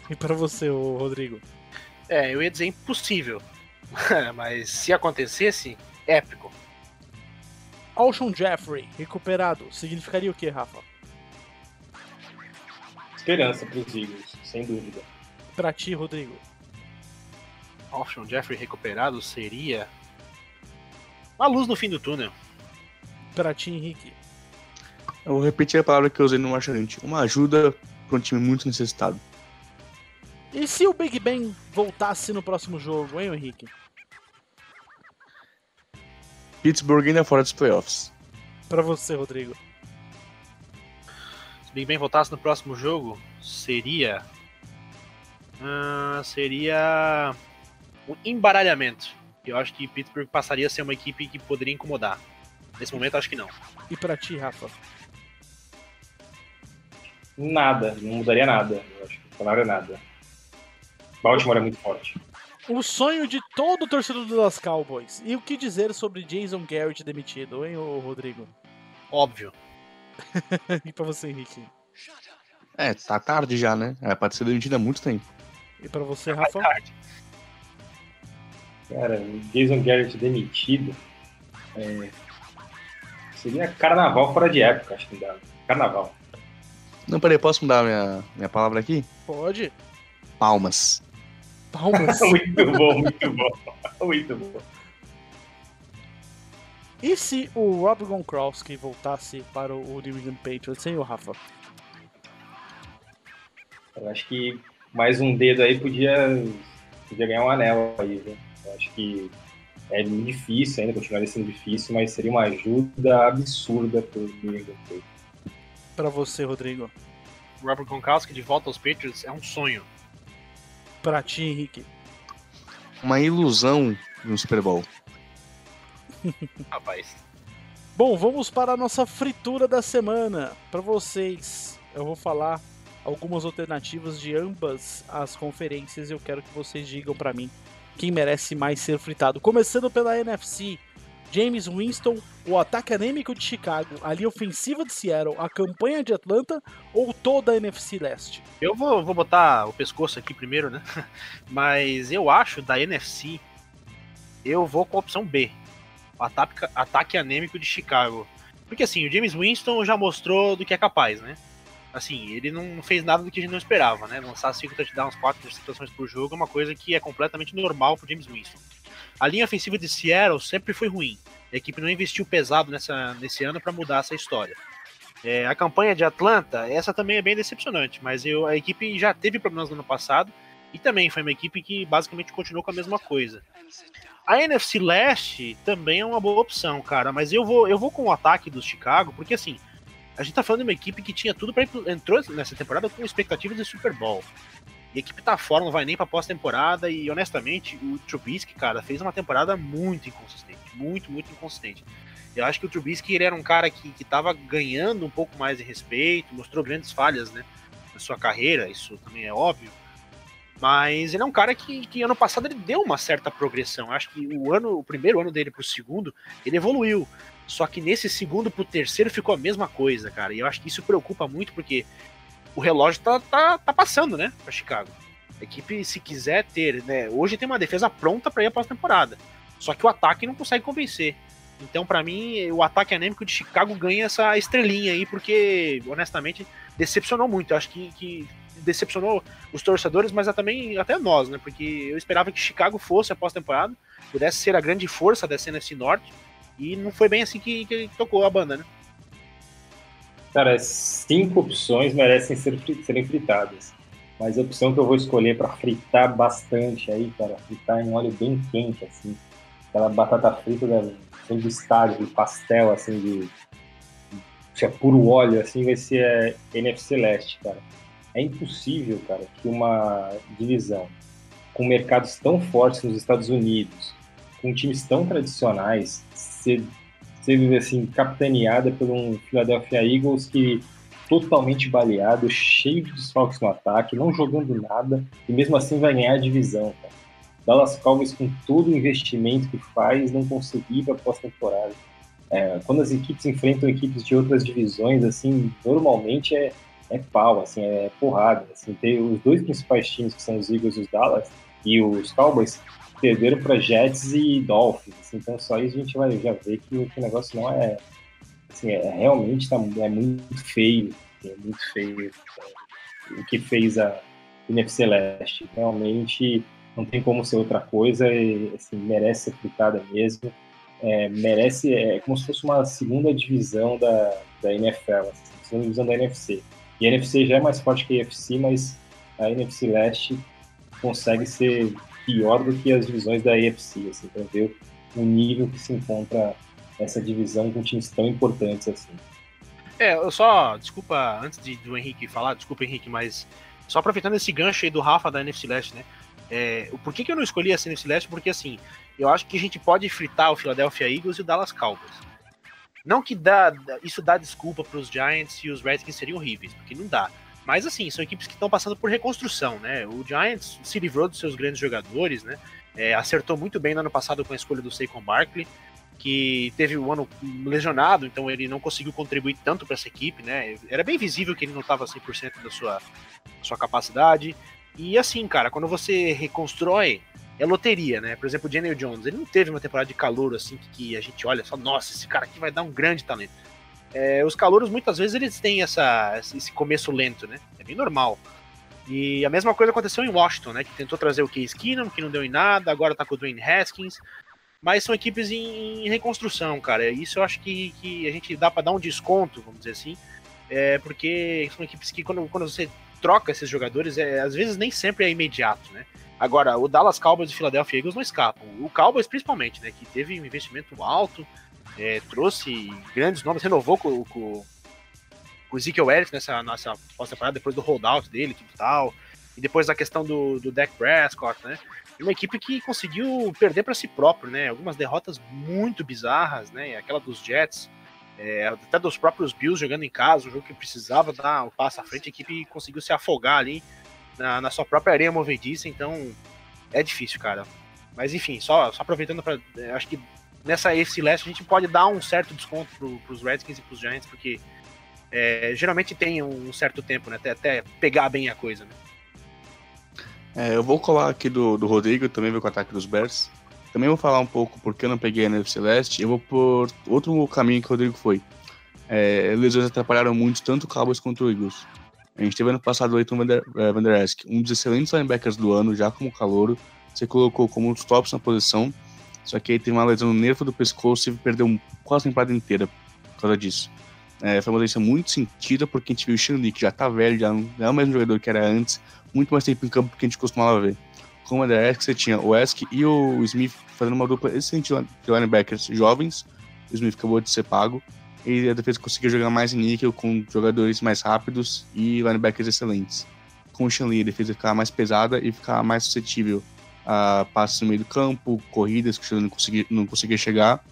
E pra você, ô Rodrigo? É, eu ia dizer impossível. [LAUGHS] Mas se acontecesse, épico. Alshon Jeffrey, recuperado, significaria o que, Rafa? Esperança pros Eagles, sem dúvida. Pra ti, Rodrigo. Alshon Jeffrey recuperado seria uma luz no fim do túnel. Pra ti, Henrique. Eu vou repetir a palavra que eu usei no Marchalante. Uma ajuda para um time muito necessitado. E se o Big Ben voltasse no próximo jogo, hein, Henrique? Pittsburgh ainda fora dos playoffs. Pra você, Rodrigo. Se o Big Ben voltasse no próximo jogo, seria. ah, seria. Um embaralhamento. Eu acho que Pittsburgh passaria a ser uma equipe que poderia incomodar. Nesse momento, acho que não. E pra ti, Rafa? Nada, não mudaria nada. Eu acho que não mudaria nada. Baltimore é muito forte. O sonho de todo torcedor do Dallas Cowboys. E o que dizer sobre Jason Garrett demitido, hein, Rodrigo? Óbvio. [LAUGHS] e pra você, Henrique? É, tá tarde já, né? É, pode ser demitido há muito tempo. E pra você, Rafa? Cara, o Jason Garrett demitido. é, Seria carnaval fora de época, acho que dá. Carnaval. Não, peraí, posso mudar minha, minha palavra aqui? Pode. Palmas. Palmas. [LAUGHS] muito bom, muito bom. [LAUGHS] Muito bom. e se o Rob Gronkowski voltasse para o New England Patriots, hein, ô Rafa? Eu acho que mais um dedo aí podia, podia ganhar um anel aí, viu? Eu acho que é difícil ainda, continuaria sendo difícil, mas seria uma ajuda absurda England Patriots. Pra você, Rodrigo. Robert Gronkowski de volta aos Patriots é um sonho. Pra ti, Henrique. Uma ilusão no Super Bowl. [LAUGHS] Rapaz. Bom, vamos para a nossa fritura da semana. Para vocês, eu vou falar algumas alternativas de ambas as conferências e eu quero que vocês digam para mim quem merece mais ser fritado. Começando pela NFC, James Winston, o ataque anêmico de Chicago, a linha ofensiva de Seattle, a campanha de Atlanta ou toda a NFC Leste? Eu vou, vou botar o pescoço aqui primeiro, né? [LAUGHS] Mas eu acho da NFC, eu vou com a opção B. Ataque, ataque anêmico de Chicago. Porque assim, o James Winston já mostrou do que é capaz, né? Assim, ele não fez nada do que a gente não esperava, né? Lançar 5 touchdowns, 4 interceptações por jogo é uma coisa que é completamente normal pro James Winston. A linha ofensiva de Seattle sempre foi ruim. A equipe não investiu pesado nessa, nesse ano para mudar essa história. É, a campanha de Atlanta, essa também é bem decepcionante, mas eu, a equipe já teve problemas no ano passado e também foi uma equipe que basicamente continuou com a mesma coisa. A NFC Leste também é uma boa opção, cara, mas eu vou, eu vou com o ataque do Chicago, porque assim, a gente tá falando de uma equipe que tinha tudo para entrou nessa temporada com expectativas de Super Bowl. E a equipe tá fora, não vai nem pra pós-temporada. E honestamente, o Trubisky, cara, fez uma temporada muito inconsistente. Muito, muito inconsistente. Eu acho que o Trubisky ele era um cara que, que tava ganhando um pouco mais de respeito, mostrou grandes falhas, né? Na sua carreira, isso também é óbvio. Mas ele é um cara que, que ano passado ele deu uma certa progressão. Acho que o ano, o primeiro ano dele pro segundo, ele evoluiu. Só que nesse segundo pro terceiro ficou a mesma coisa, cara. E eu acho que isso preocupa muito porque o relógio tá, tá, tá passando, né, pra Chicago. A equipe, se quiser ter, né, hoje tem uma defesa pronta para ir após temporada. Só que o ataque não consegue convencer. Então, para mim, o ataque anêmico de Chicago ganha essa estrelinha aí, porque, honestamente, decepcionou muito. Eu acho que, que decepcionou os torcedores, mas é também até nós, né? Porque eu esperava que Chicago fosse a pós-temporada, pudesse ser a grande força da NFC Norte, e não foi bem assim que, que tocou a banda, né? Cara, cinco opções merecem ser, serem fritadas. Mas a opção que eu vou escolher para fritar bastante aí, cara, fritar em óleo bem quente, assim, aquela batata frita da, assim, do estádio, de pastel, assim, de, de é puro óleo, assim, vai ser a NFC Leste, cara. É impossível, cara, que uma divisão com mercados tão fortes nos Estados Unidos, com times tão tradicionais, ser, ser assim, capitaneada por um Philadelphia Eagles que totalmente baleado, cheio de desfalques no ataque, não jogando nada, e mesmo assim vai ganhar a divisão, cara. Dallas Cowboys, com todo o investimento que faz, não conseguir para pós-temporada. É, quando as equipes enfrentam equipes de outras divisões, assim, normalmente é, é pau, assim, é porrada. Assim, tem os dois principais times, que são os Eagles e os Dallas, e os Cowboys, perderam para Jets e Dolphins. Assim, então, só isso a gente vai já ver que, o negócio não é. Assim, é, realmente tá, é muito feio. É muito feio é, o que fez a NFC Leste. Realmente não tem como ser outra coisa e assim, merece ser fritada mesmo. É, merece, é como se fosse uma segunda divisão da, da NFL, assim, segunda divisão da NFC. E a NFC já é mais forte que a AFC, mas a NFC Leste consegue ser pior do que as divisões da AFC, assim, para ver o nível que se encontra essa divisão com times tão importantes assim. É, eu só, desculpa, antes de, do Henrique falar, desculpa Henrique, mas só aproveitando esse gancho aí do Rafa da NFC Leste, né? É, por que, que eu não escolhi a NFC Leste? Porque assim, eu acho que a gente pode fritar o Philadelphia Eagles e o Dallas Cowboys. Não que dá, isso dá desculpa para os Giants e os Redskins seriam horríveis, porque não dá. Mas assim, são equipes que estão passando por reconstrução, né? O Giants se livrou dos seus grandes jogadores, né? É, acertou muito bem no ano passado com a escolha do Saquon Barkley, que teve um ano lesionado, então ele não conseguiu contribuir tanto para essa equipe, né? Era bem visível que ele não estava 100% da sua, sua capacidade. E assim, cara, quando você reconstrói, é loteria, né? Por exemplo, o Daniel Jones, ele não teve uma temporada de calor assim que, que a gente olha só, nossa, esse cara aqui vai dar um grande talento. É, os calouros muitas vezes eles têm essa, esse começo lento, né? É bem normal. E a mesma coisa aconteceu em Washington, né? Que tentou trazer o Case Keenum, que não deu em nada, agora tá com o Dwayne Haskins. Mas são equipes em, em reconstrução, cara. Isso eu acho que, que a gente dá para dar um desconto, vamos dizer assim. É, porque são equipes que quando, quando você troca esses jogadores, é, às vezes nem sempre é imediato, né? Agora, o Dallas Cowboys e o Philadelphia Eagles não escapam. O Cowboys, principalmente, né? Que teve um investimento alto, é, trouxe grandes nomes, renovou com, com, com o Ezekiel Elliott nessa nossa pós-temporada, depois do holdout dele e tal, e depois da questão do, do Dak Prescott, né? Uma equipe que conseguiu perder para si próprio, né? Algumas derrotas muito bizarras, né? Aquela dos Jets, é, até dos próprios Bills jogando em casa, um jogo que precisava dar o um passo à frente, a equipe conseguiu se afogar ali na, na sua própria areia movediça, então é difícil, cara. Mas enfim, só, só aproveitando para, acho que nessa AFC Leste a gente pode dar um certo desconto para os Redskins e para os Giants, porque é, geralmente tem um certo tempo, né? Até, até pegar bem a coisa, né? É, eu vou colar aqui do, do Rodrigo, também vou com o ataque dos Bears. Também vou falar um pouco porque eu não peguei a NFC Leste. Eu vou por outro caminho que o Rodrigo foi. É, lesões atrapalharam muito tanto o Cowboys quanto o Eagles. A gente teve ano passado o Leighton Van Der Esk, um dos excelentes linebackers do ano, já como calouro. Você colocou como um dos tops na posição só que aí teve uma lesão no nervo do pescoço e perdeu quase a temporada inteira por causa disso. É, foi uma mudança muito sentida, porque a gente viu o Shanley, que já tá velho, já não é o mesmo jogador que era antes, muito mais tempo em campo do que a gente costumava ver. Como a da Esk, você tinha o Esk e o Smith fazendo uma dupla excelente de linebackers jovens, o Smith acabou de ser pago, e a defesa conseguiu jogar mais em níquel com jogadores mais rápidos e linebackers excelentes. Com o Shanley, a defesa ficar mais pesada e ficar mais suscetível a passes no meio do campo, corridas que o Shanley não conseguia, não conseguia chegar.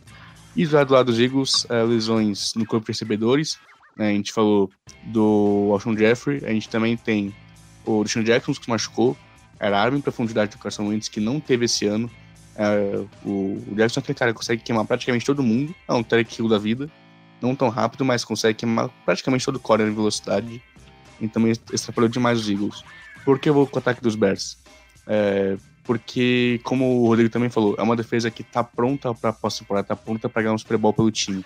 E do lado dos Eagles, é, lesões no corpo de recebedores. Né? A gente falou do Alshon Jeffrey, a gente também tem o Deshaun Jackson, que se machucou, era arma em profundidade do Carson Wentz, que não teve esse ano. É, o, Jackson é aquele cara que consegue queimar praticamente todo mundo, é um Tarek Hill da vida, não tão rápido, mas consegue queimar praticamente todo o core em velocidade, e também extrapolou demais os Eagles. Por que eu vou com o ataque dos Bears? É, porque, como o Rodrigo também falou, é uma defesa que tá pronta para pós-temporada, tá pronta para ganhar um Super Bowl pelo time.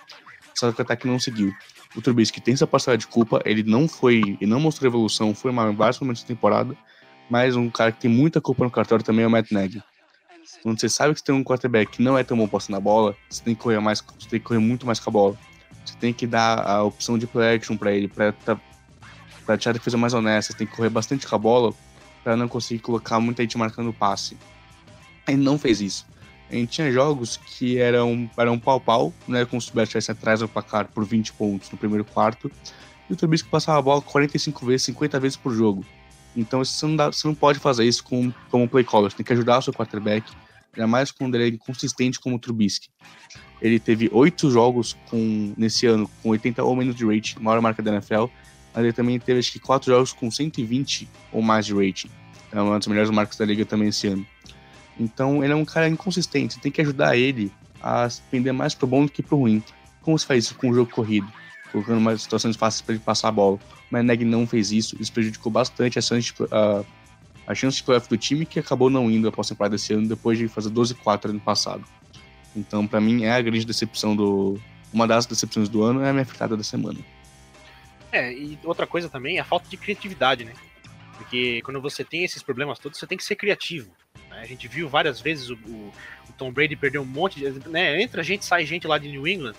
Só que o ataque não seguiu. O Trubisky tem essa parcela de culpa, ele não foi, e não mostrou evolução, foi mal em vários momentos da temporada, mas um cara que tem muita culpa no cartório também é o Matt Nagy. Quando você sabe que você tem um quarterback que não é tão bom posse na bola, você tem que correr mais, você tem que correr muito mais com a bola. Você tem que dar a opção de play action para ele, para deixar a defesa mais honesta, você tem que correr bastante com a bola para não conseguir colocar muita gente marcando passe. Ele não fez isso. A gente tinha jogos que eram, eram pau-pau, né, como se o estivesse atrás do placar por 20 pontos no primeiro quarto, e o Trubisky passava a bola 45 vezes, 50 vezes por jogo. Então você não, dá, você não pode fazer isso com, como play caller, você tem que ajudar o seu quarterback, ainda mais quando ele é inconsistente como o Trubisky. Ele teve oito jogos com, nesse ano com 80 ou menos de rating, maior marca da NFL, mas ele também teve acho que quatro jogos com 120 ou mais de rating. É uma das melhores marcas da liga também esse ano. Então ele é um cara inconsistente, você tem que ajudar ele a pender mais pro bom do que pro ruim. Como se faz isso com o jogo corrido? Colocando mais situações fáceis para ele passar a bola. Mas Neg não fez isso, isso prejudicou bastante a chance de, a chance de playoff do time, que acabou não indo após a temporada desse ano, depois de fazer 12-4 ano passado. Então, para mim, é a grande decepção do. Uma das decepções do ano é a minha fritada da semana. É, e outra coisa também é a falta de criatividade, né? Porque quando você tem esses problemas todos, você tem que ser criativo. Né? A gente viu várias vezes o, o, o, Tom Brady perder um monte de. Né? Entra gente, sai gente lá de New England.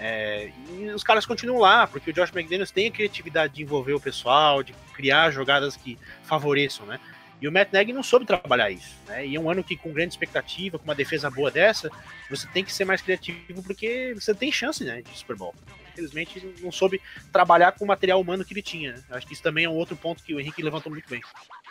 É, e os caras continuam lá, porque o Josh McDaniels tem a criatividade de envolver o pessoal, de criar jogadas que favoreçam, né? E o Matt Nagy não soube trabalhar isso, né? E é um ano que, com grande expectativa, com uma defesa boa dessa, você tem que ser mais criativo porque você tem chance, né, de Super Bowl. Infelizmente, não soube trabalhar com o material humano que ele tinha. Né? Acho que isso também é um outro ponto que o Henrique levantou muito bem.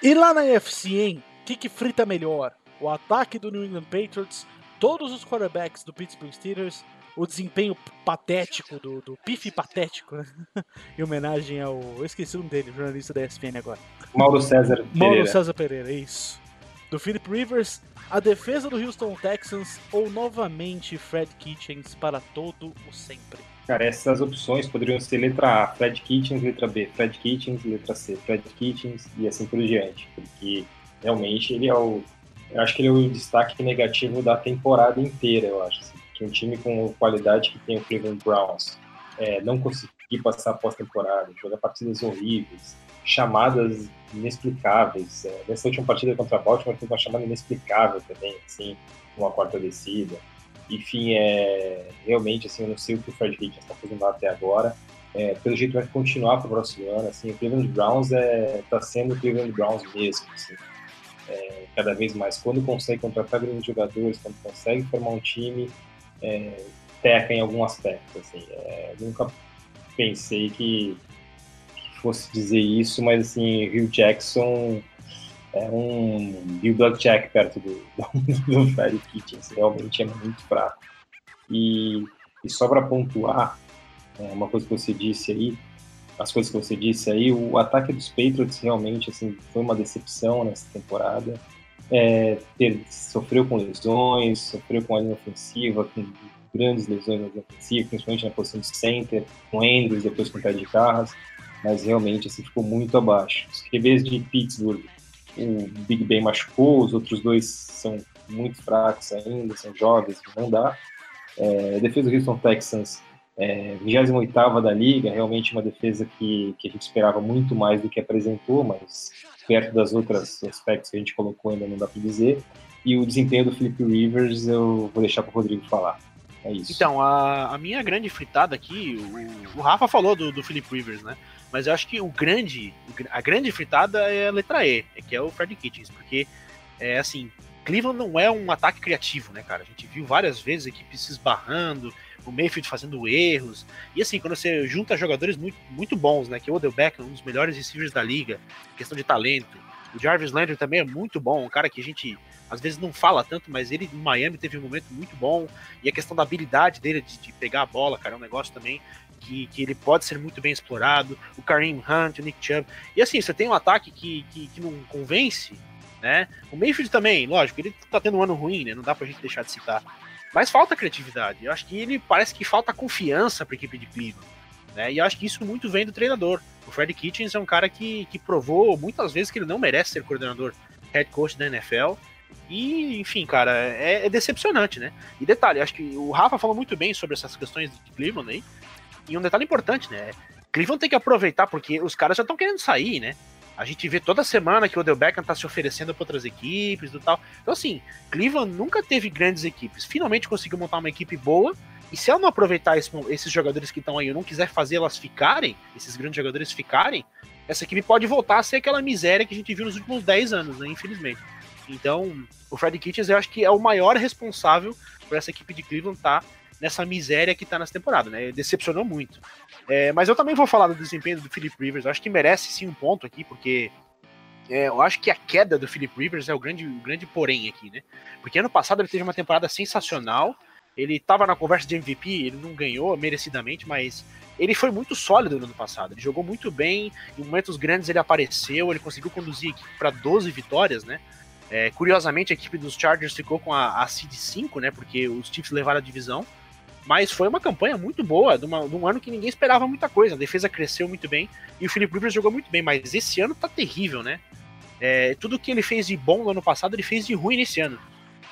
E lá na UFC, hein? O que, que frita melhor? O ataque do New England Patriots, todos os quarterbacks do Pittsburgh Steelers o desempenho patético do, do Pife Patético, né? [LAUGHS] em homenagem ao. Eu esqueci o nome dele, jornalista da ESPN agora. Mauro César Pereira. Mauro César Pereira, isso. Do Philip Rivers, a defesa do Houston Texans ou novamente Fred Kitchens para todo o sempre? Cara, essas opções poderiam ser letra A, Fred Kitchens, letra B, Fred Kitchens, letra C, Fred Kitchens e assim por diante. Porque realmente ele é o. Eu acho que ele é o destaque negativo da temporada inteira, eu acho. Assim que um time com qualidade que tem o Cleveland Browns é, não conseguir passar pós-temporada, jogar partidas horríveis, chamadas inexplicáveis. É, nessa última partida contra a Baltimore teve uma chamada inexplicável também, assim, uma quarta descida. Enfim, é, realmente, assim, eu não sei o que o Fred Hitchens está fazendo lá até agora. É, pelo jeito vai continuar para o próximo ano. Assim, o Cleveland Browns está é, tá sendo o Cleveland Browns mesmo. Assim, é, cada vez mais. Quando consegue contratar grandes jogadores, quando consegue formar um time, é, peca em algum aspecto. Assim, é, nunca pensei que, que, fosse dizer isso, mas assim, Rio Jackson é um Bill Jack perto do, [LAUGHS] do, do Freddy Kitchens, realmente é muito fraco. E, e só para pontuar, é, uma coisa que você disse aí, as coisas que você disse aí, o ataque dos Patriots realmente assim, foi uma decepção nessa temporada é, ter, sofreu com lesões, sofreu com a linha ofensiva, com grandes lesões na linha ofensiva, principalmente na posição de center, com Andrews, depois com o de Carras, mas realmente assim, ficou muito abaixo. Os QBs de Pittsburgh, o Big Ben machucou, os outros dois são muito fracos ainda, são jovens, não dá. É, a defesa do Houston Texans, é, 28 da liga, realmente uma defesa que, que a gente esperava muito mais do que apresentou, mas perto das outras aspectos que a gente colocou ainda não dá para dizer. E o desempenho do Felipe Rivers eu vou deixar para o Rodrigo falar. É isso. Então, a, a minha grande fritada aqui, o, o Rafa falou do, do Philip Rivers, né? Mas eu acho que o grande, a grande fritada é a letra E, que é o Fred Kitchens, porque é assim, Cleveland não é um ataque criativo, né, cara? A gente viu várias vezes a equipe se esbarrando, o Mayfield fazendo erros. E assim, quando você junta jogadores muito, muito bons, né? Que o Odell Beckham, um dos melhores receivers da liga, questão de talento. O Jarvis Landry também é muito bom, um cara que a gente às vezes não fala tanto, mas ele em Miami teve um momento muito bom. E a questão da habilidade dele de, de pegar a bola, cara, é um negócio também que, que, ele pode ser muito bem explorado. O Kareem Hunt, o Nick Chubb. E assim, você tem um ataque que, que, que não convence, né? O Mayfield também, lógico, ele tá tendo um ano ruim, né? Não dá pra gente deixar de citar. Mas falta criatividade. Eu acho que ele parece que falta confiança para a equipe de Cleveland. Né? E eu acho que isso muito vem do treinador. O Fred Kitchens é um cara que, que provou muitas vezes que ele não merece ser coordenador head coach da NFL. E, enfim, cara, é, é decepcionante, né? E detalhe, acho que o Rafa falou muito bem sobre essas questões de Cleveland aí. E um detalhe importante, né? Cleveland tem que aproveitar porque os caras já estão querendo sair, né? A gente vê toda semana que o Odell Beckham tá se oferecendo para outras equipes e tal. Então, assim, Cleveland nunca teve grandes equipes. Finalmente conseguiu montar uma equipe boa. E se ela não aproveitar esse, esses jogadores que estão aí, ou não quiser fazer elas ficarem, esses grandes jogadores ficarem, essa equipe pode voltar a ser aquela miséria que a gente viu nos últimos 10 anos, né? Infelizmente. Então, o Fred Kitchens eu acho que é o maior responsável por essa equipe de Cleveland estar tá nessa miséria que tá nessa temporada, né? Decepcionou muito. É, mas eu também vou falar do desempenho do Philip Rivers. Eu acho que merece sim um ponto aqui, porque é, eu acho que a queda do Philip Rivers é o grande, o grande porém aqui, né? Porque ano passado ele teve uma temporada sensacional. Ele estava na conversa de MVP, ele não ganhou merecidamente, mas ele foi muito sólido no ano passado. Ele jogou muito bem, em momentos grandes ele apareceu, ele conseguiu conduzir a equipe para 12 vitórias, né? É, curiosamente, a equipe dos Chargers ficou com a, a Seed 5, né? Porque os Chiefs levaram a divisão. Mas foi uma campanha muito boa, de, uma, de, um ano que ninguém esperava muita coisa. A defesa cresceu muito bem e o Philip Rivers jogou muito bem, mas esse ano tá terrível, né? É, tudo que ele fez de bom no ano passado, ele fez de ruim nesse ano.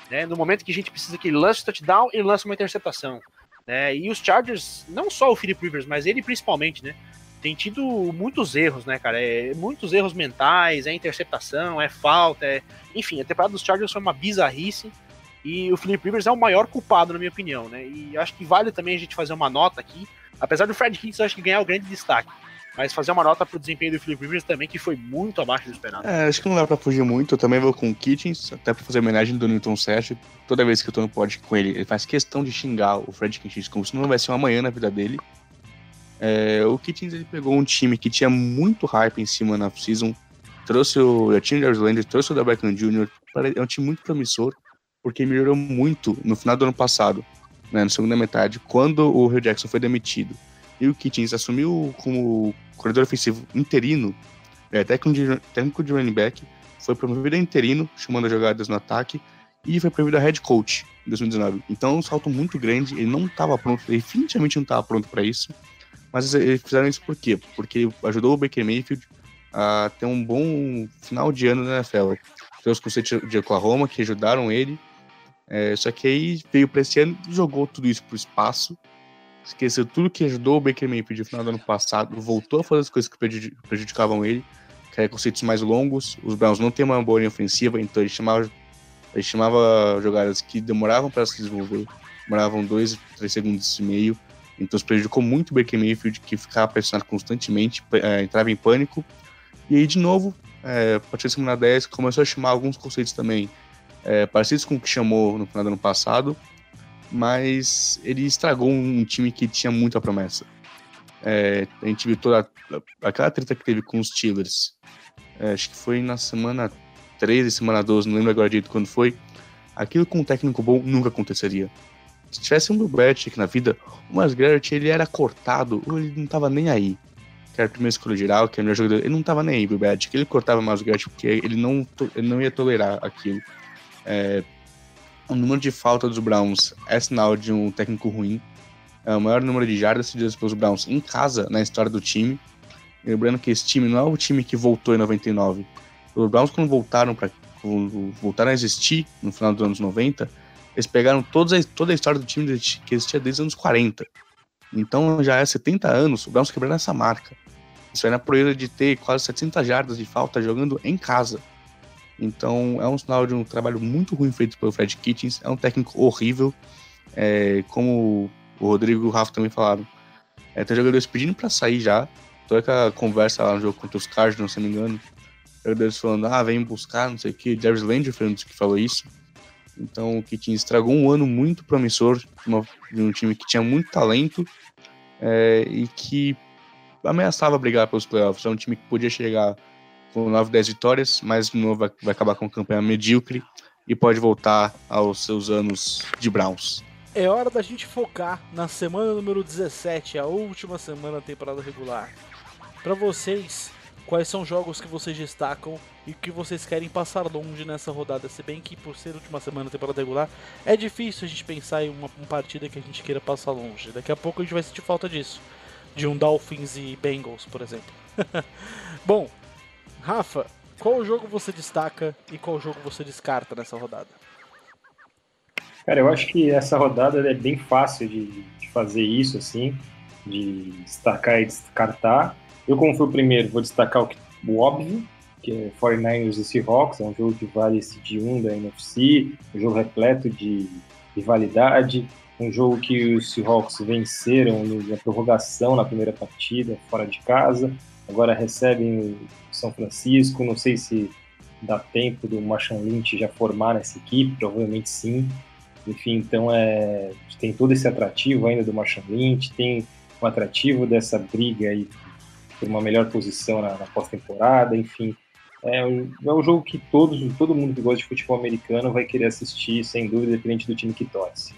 Né? No momento que a gente precisa que ele lance o touchdown, ele lança uma interceptação. Né? E os Chargers, não só o Philip Rivers, mas ele principalmente, né? Tem tido muitos erros, né, cara? É, muitos erros mentais, é interceptação, é falta, é... enfim, a temporada dos Chargers foi uma bizarrice. E o Philip Rivers é o maior culpado, na minha opinião, né? E acho que vale também a gente fazer uma nota aqui. Apesar do Fred Hicks, acho que ganhar o grande destaque. Mas fazer uma nota pro desempenho do Philip Rivers também, que foi muito abaixo do esperado. É, acho que não dá pra fugir muito. Eu também vou com o Kitchens, até pra fazer homenagem do Newton Sash. Toda vez que eu tô no pod com ele, ele faz questão de xingar o Fred Kitchens como se não houvesse um amanhã na vida dele. É, o Kitchens ele pegou um time que tinha muito hype em cima na season, trouxe o Jatinho Jarvis trouxe o da Beckham Jr., é um time muito promissor porque melhorou muito no final do ano passado, né, na segunda metade, quando o Rio Jackson foi demitido. E o Kittins assumiu como corredor ofensivo interino, é, técnico, de, técnico de running back, foi promovido a interino, chamando jogadas no ataque, e foi promovido a head coach em 2019. Então, um salto muito grande, ele não estava pronto, ele definitivamente não estava pronto para isso, mas eles fizeram isso por quê? Porque ajudou o Baker Mayfield a ter um bom final de ano na NFL. Tem os conceitos de Oklahoma que ajudaram ele, é, só que aí veio pra esse ano jogou tudo isso pro espaço. Esqueceu tudo que ajudou o Baker Mayfield no final do ano passado. Voltou a fazer as coisas que prejudicavam ele. Que era conceitos mais longos. Os Browns não têm uma boa linha ofensiva, então ele chamava, ele chamava jogadas que demoravam para se desenvolver. Demoravam dois, três segundos e meio. Então isso prejudicou muito o Baker Mayfield, que ficava pressionado constantemente, é, entrava em pânico. E aí, de novo, é, a partir da semana 10, começou a chamar alguns conceitos também é, parecidos com o que chamou no final do ano passado, mas ele estragou um time que tinha muita promessa. É, a gente viu toda aquela treta que teve com os Steelers. É, acho que foi na semana 13, semana 12, não lembro agora direito quando foi. Aquilo com um técnico bom nunca aconteceria. Se tivesse um Bill Belichick na vida, o Miles Garrett ele era cortado ou ele não tava nem aí. Que era o primeiro escolha geral, que era o melhor jogador. Ele não tava nem aí, Bill Belichick. Ele cortava o Miles Garrett porque ele não, ele não ia tolerar aquilo. É, o número de falta dos Browns é sinal de um técnico ruim. É o maior número de jardas cedidas pelos Browns em casa na história do time. Lembrando que esse time não é o time que voltou em 99. Os Browns, quando voltaram, pra, voltaram a existir no final dos anos 90, eles pegaram toda a, toda a história do time que existia desde os anos 40. Então já é 70 anos, os Browns quebraram essa marca. Isso era por ele de ter quase 700 jardas de falta jogando em casa. Então é um sinal de um trabalho muito ruim feito pelo Fred Kitchens. É um técnico horrível. É, como o Rodrigo e o Rafa também falaram, é, tem jogadores pedindo para sair já. Toda aquela conversa lá no jogo contra os Cardinals, se não me engano. Jogadores falando, ah, vem buscar, não sei o que. Jarvis Landry foi um dos que falou isso. Então, o Kitin estragou um ano muito promissor de um time que tinha muito talento é, e que ameaçava brigar pelos playoffs. É um time que podia chegar com 9, 10 vitórias, mas de novo vai, acabar com uma campanha medíocre e pode voltar aos seus anos de Browns. É hora da gente focar na semana número 17, a última semana da temporada regular. Para vocês, quais são jogos que vocês destacam e que vocês querem passar longe nessa rodada? Se bem que por ser a última semana da temporada regular, é difícil a gente pensar em uma, uma partida que a gente queira passar longe. Daqui a pouco a gente vai sentir falta disso. De um Dolphins e Bengals, por exemplo. [LAUGHS] Bom, Rafa, qual jogo você destaca e qual jogo você descarta nessa rodada? Cara, eu acho que essa rodada é bem fácil de, de fazer isso, assim, de destacar e descartar. Eu, como fui o primeiro, vou destacar o, o óbvio, que é 49ers e Seahawks, é um jogo que vale esse de 1 da NFC, um jogo repleto de rivalidade, um jogo que os Seahawks venceram na prorrogação na primeira partida, fora de casa, agora recebem o São Francisco, não sei se dá tempo do Marshawn Lynch já formar nessa equipe, provavelmente sim. Enfim, então é, tem todo esse atrativo ainda do Marshawn Lynch, tem o atrativo dessa briga aí por uma melhor posição na, na pós-temporada, enfim. É, é um jogo que todos, todo mundo que gosta de futebol americano vai querer assistir, sem dúvida, diferente do time que torce.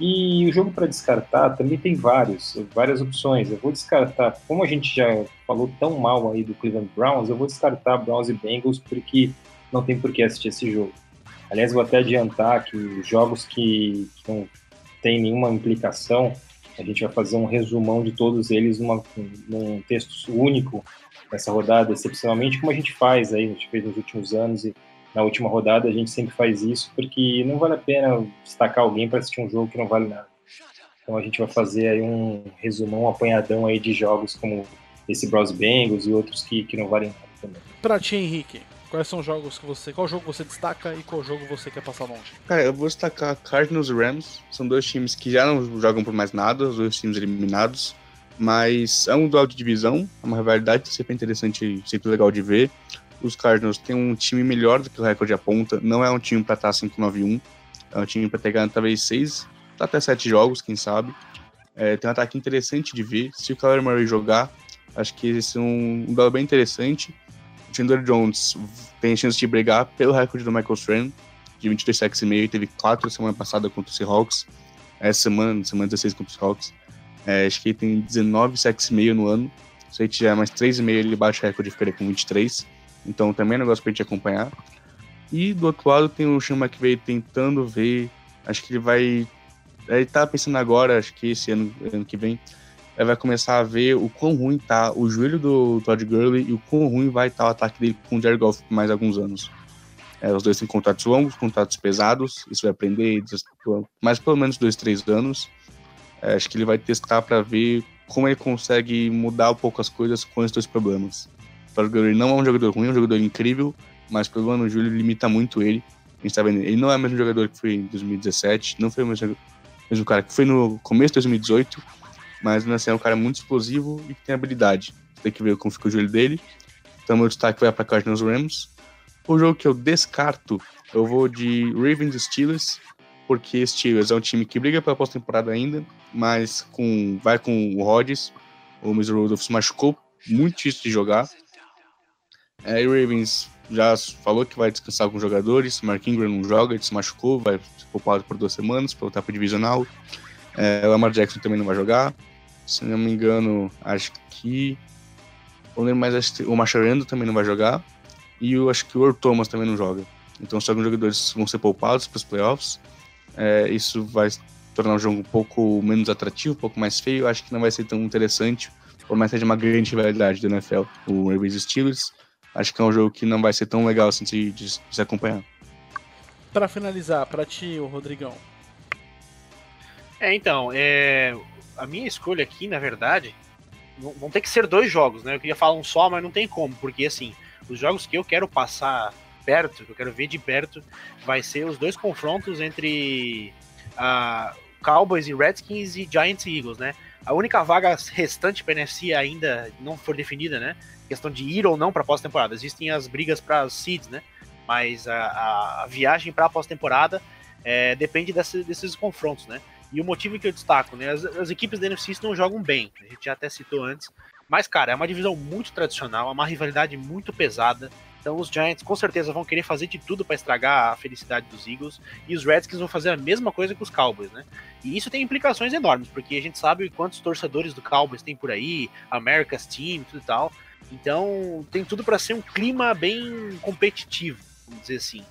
E o jogo para descartar também tem vários, várias opções. Eu vou descartar, como a gente já falou tão mal aí do Cleveland Browns, eu vou descartar Browns e Bengals porque não tem por que assistir esse jogo. Aliás, vou até adiantar que os jogos que, que não tem nenhuma implicação, a gente vai fazer um resumão de todos eles numa, num texto único nessa rodada, excepcionalmente como a gente faz aí, a gente fez nos últimos anos e na última rodada, a gente sempre faz isso, porque não vale a pena destacar alguém para assistir um jogo que não vale nada. Então a gente vai fazer aí um resumão, um apanhadão aí de jogos como esse Bros Bengals e outros que, que não valem nada também. Pra ti, Henrique, quais são os jogos que você. Qual jogo você destaca e qual jogo você quer passar longe? Cara, eu vou destacar Cardinals e Rams. São dois times que já não jogam por mais nada, os dois times eliminados. Mas é um duelo de divisão, é uma rivalidade sempre interessante, sempre legal de ver os Cardinals têm um time melhor do que o recorde aponta. Não é um time para estar 5-9-1. É um time para pegar talvez 6 até 7 jogos, quem sabe. É, tem um ataque interessante de ver. Se o Kyler Murray jogar, acho que esse é um, um duelo bem interessante. O Chandler Jones tem chance de brigar pelo recorde do Michael Strahan, de 22 sacks e meio. Teve 4 semana passada contra o Seahawks. Essa semana, semana 16 contra o Seahawks. É, acho que ele tem 19 sacks e meio no ano. Se ele tiver mais 3,5, ele bate o recorde e ficaria com 23. Então também é um negócio pra gente acompanhar. E do outro lado tem o Sean McVay tentando ver. Acho que ele vai. Ele tá pensando agora, acho que esse ano, ano que vem, ele vai começar a ver o quão ruim tá o joelho do Todd Gurley e o quão ruim vai estar tá o ataque dele com o Jared Goff por mais alguns anos. É, os dois têm contratos longos, contratos pesados, isso vai aprender mais pelo menos dois, três anos. É, acho que ele vai testar para ver como ele consegue mudar um pouco as coisas com esses dois problemas. Todd Gurley não é um jogador ruim, é um jogador incrível, mas o problema no Júlio limita muito ele. A gente tá vendo, ele não é o mesmo jogador que foi em 2017, não foi o mesmo, mesmo cara que foi no começo de 2018, mas assim, é um cara muito explosivo e que tem habilidade. Tem que ver como fica o joelho dele. Então, meu destaque vai para Cardinals Rams. O jogo que eu descarto, eu vou de Ravens Steelers, porque Steelers é um time que briga pela pós-temporada ainda, mas com, vai com o Rodgers. O Mr. Rudolph se machucou, muito difícil de jogar. É, o Ravens já falou que vai descansar alguns jogadores. Mark Ingram não joga, ele se machucou, vai ser poupado por duas semanas para voltar para o divisional. É, o Lamar Jackson também não vai jogar. Se não me engano, acho que. Lembro mais, o Macharendo também não vai jogar. E eu acho que o Earl Thomas também não joga. Então, se alguns jogadores vão ser poupados para os playoffs, é, isso vai tornar o jogo um pouco menos atrativo, um pouco mais feio. Acho que não vai ser tão interessante, por mais que seja uma grande rivalidade do NFL. O Ravens Steelers acho que é um jogo que não vai ser tão legal assim de, de, de se acompanhar. Para finalizar, para ti, o Rodrigão. É, então, é, a minha escolha aqui, na verdade, vão ter que ser dois jogos, né? Eu queria falar um só, mas não tem como, porque assim, os jogos que eu quero passar perto, que eu quero ver de perto, vai ser os dois confrontos entre a Cowboys e Redskins e Giants e Eagles, né? A única vaga restante para NFC ainda não for definida, né? Questão de ir ou não para pós-temporada. Existem as brigas para os seeds, né? Mas a, a viagem para a pós-temporada é, depende desse, desses confrontos, né? E o motivo que eu destaco, né? As, as, equipes da NFC não jogam bem, a gente já até citou antes. Mas, cara, é uma divisão muito tradicional, é uma rivalidade muito pesada. Então os Giants com certeza vão querer fazer de tudo para estragar a felicidade dos Eagles e os Redskins vão fazer a mesma coisa que os Cowboys, né? E isso tem implicações enormes, porque a gente sabe quantos torcedores do Cowboys tem por aí, America's Team, tudo e tal. Então tem tudo para ser um clima bem competitivo, vamos dizer assim,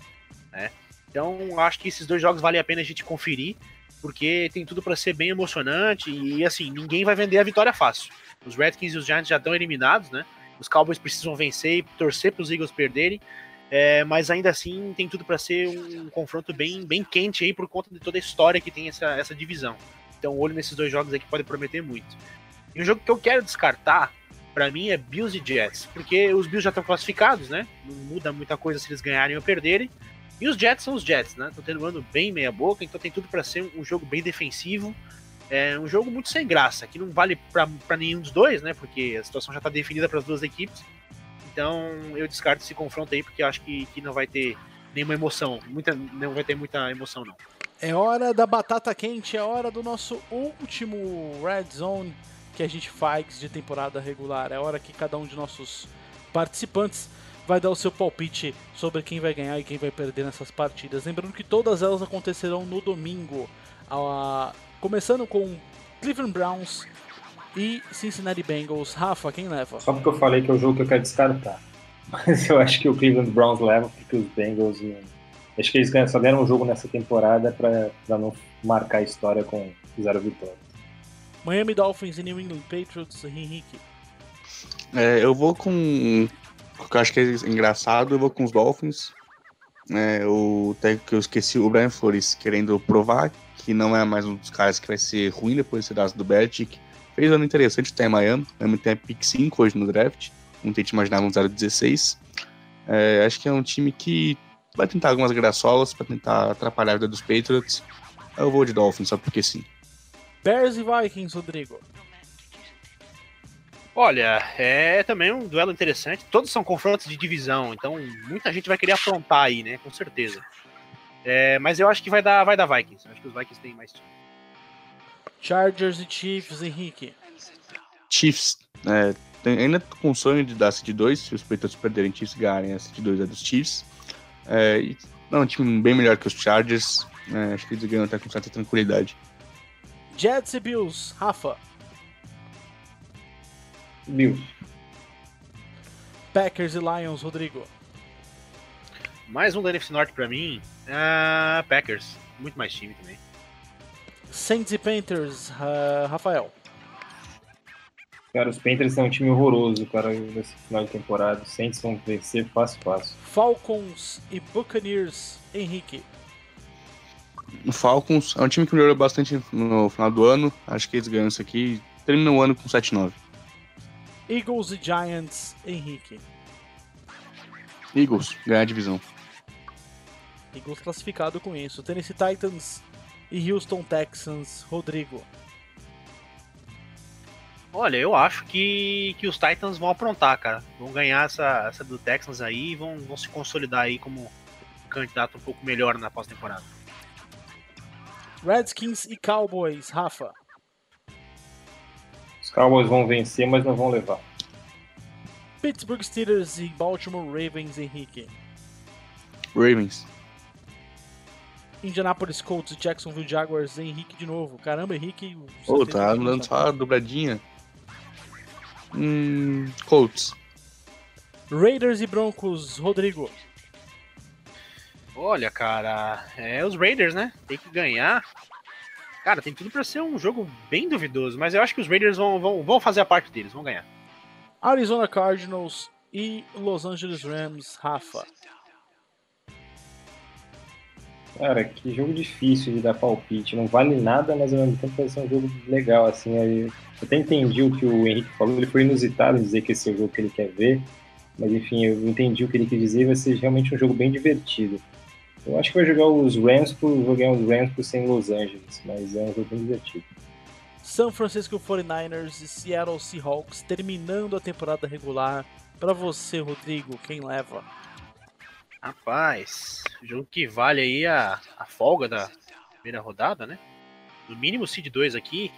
né? Então acho que esses dois jogos vale a pena a gente conferir, porque tem tudo para ser bem emocionante e assim, ninguém vai vender a vitória fácil. Os Redskins e os Giants já estão eliminados, né? Os Cowboys precisam vencer e torcer para os Eagles perderem. É, mas ainda assim tem tudo para ser um confronto bem, bem quente aí por conta de toda a história que tem essa, essa divisão. Então, olho nesses dois jogos aqui pode prometer muito. E um jogo que eu quero descartar, para mim, é Bills e Jets, porque os Bills já estão classificados, né? Não muda muita coisa se eles ganharem ou perderem. E os Jets são os Jets, né? Estão tendo um ano bem meia-boca, então tem tudo para ser um jogo bem defensivo. É um jogo muito sem graça, que não vale para nenhum dos dois, né? Porque a situação já está definida para as duas equipes. Então eu descarto esse confronto aí, porque acho que, que não vai ter nenhuma emoção. Muita, não vai ter muita emoção, não. É hora da batata quente, é hora do nosso último Red Zone que a gente faz de temporada regular. É hora que cada um de nossos participantes vai dar o seu palpite sobre quem vai ganhar e quem vai perder nessas partidas. Lembrando que todas elas acontecerão no domingo. A Começando com Cleveland Browns e Cincinnati Bengals. Rafa, quem leva? Só porque eu falei que é o jogo que eu quero descartar. [LAUGHS] Mas eu acho que o Cleveland Browns leva, porque os Bengals. Acho que eles só deram um jogo nessa temporada para não marcar a história com zero vitórias. Miami Dolphins e New England Patriots, Henrique. É, eu vou com. O que eu acho que é engraçado, eu vou com os Dolphins. É, o técnico que eu esqueci, o Brian Flores, querendo provar que não é mais um dos caras que vai ser ruim depois desse dados do Belichick. Fez um ano interessante até em Miami, Miami tem a pick 5 hoje no draft, não tem te imaginar um 0-16. É, acho que é um time que vai tentar algumas graçolas para tentar atrapalhar a vida dos Patriots. Eu vou de Dolphins, só porque sim. Bears e Vikings, Rodrigo. Olha, é também um duelo interessante. Todos são confrontos de divisão, então muita gente vai querer afrontar aí, né? Com certeza. É, mas eu acho que vai dar, vai dar Vikings. acho que os Vikings têm mais time. Chargers e Chiefs, Henrique. Chiefs. É, tem, ainda com o sonho de dar City 2, se os Patriots perderem Chiefs ganharem a City 2 é dos Chiefs. É, e, não, um time bem melhor que os Chargers. É, acho que eles ganham até com certa tranquilidade. Jets e Bills, Rafa. Bills. Packers e Lions, Rodrigo. Mais um da NFC Norte pra mim. Uh, Packers. Muito mais time também. Saints e Panthers, uh, Rafael. Cara, os Panthers são um time horroroso, cara, nesse final de temporada. Os Saints vão vencer fácil, fácil. Falcons e Buccaneers, Henrique. O Falcons é um time que melhorou bastante no final do ano. Acho que eles ganham isso aqui. Terminam o ano com 7-9. Eagles e Giants, Henrique. Eagles, ganhar a divisão. Eagles classificado com isso. Tennessee Titans e Houston Texans, Rodrigo. Olha, eu acho que, que os Titans vão aprontar, cara. Vão ganhar essa, essa do Texans aí e vão, vão se consolidar aí como um candidato um pouco melhor na pós-temporada. Redskins e Cowboys, Rafa. Os Cowboys vão vencer, mas não vão levar. Pittsburgh Steelers e Baltimore Ravens, Henrique. Ravens. Indianapolis Colts e Jacksonville Jaguars, Henrique de novo. Caramba, Henrique. Pô, oh, tá dando só a dobradinha. Hum, Colts. Raiders e Broncos, Rodrigo. Olha, cara, é os Raiders, né? Tem que ganhar. Cara, tem tudo para ser um jogo bem duvidoso, mas eu acho que os Raiders vão, vão, vão fazer a parte deles, vão ganhar. Arizona Cardinals e Los Angeles Rams, Rafa. Cara, que jogo difícil de dar palpite. Não vale nada, mas ao mesmo tempo vai ser um jogo legal, assim. Eu até entendi o que o Henrique falou, ele foi inusitado em dizer que esse é o jogo que ele quer ver. Mas enfim, eu entendi o que ele quis dizer, vai ser realmente um jogo bem divertido. Eu acho que vai jogar os Rams por, vou ganhar os Rams por sem Los Angeles, mas é um jogo bem divertido. São Francisco 49ers e Seattle Seahawks terminando a temporada regular. Para você, Rodrigo, quem leva? Rapaz, jogo que vale aí a, a folga da primeira rodada, né? No mínimo seed 2 aqui.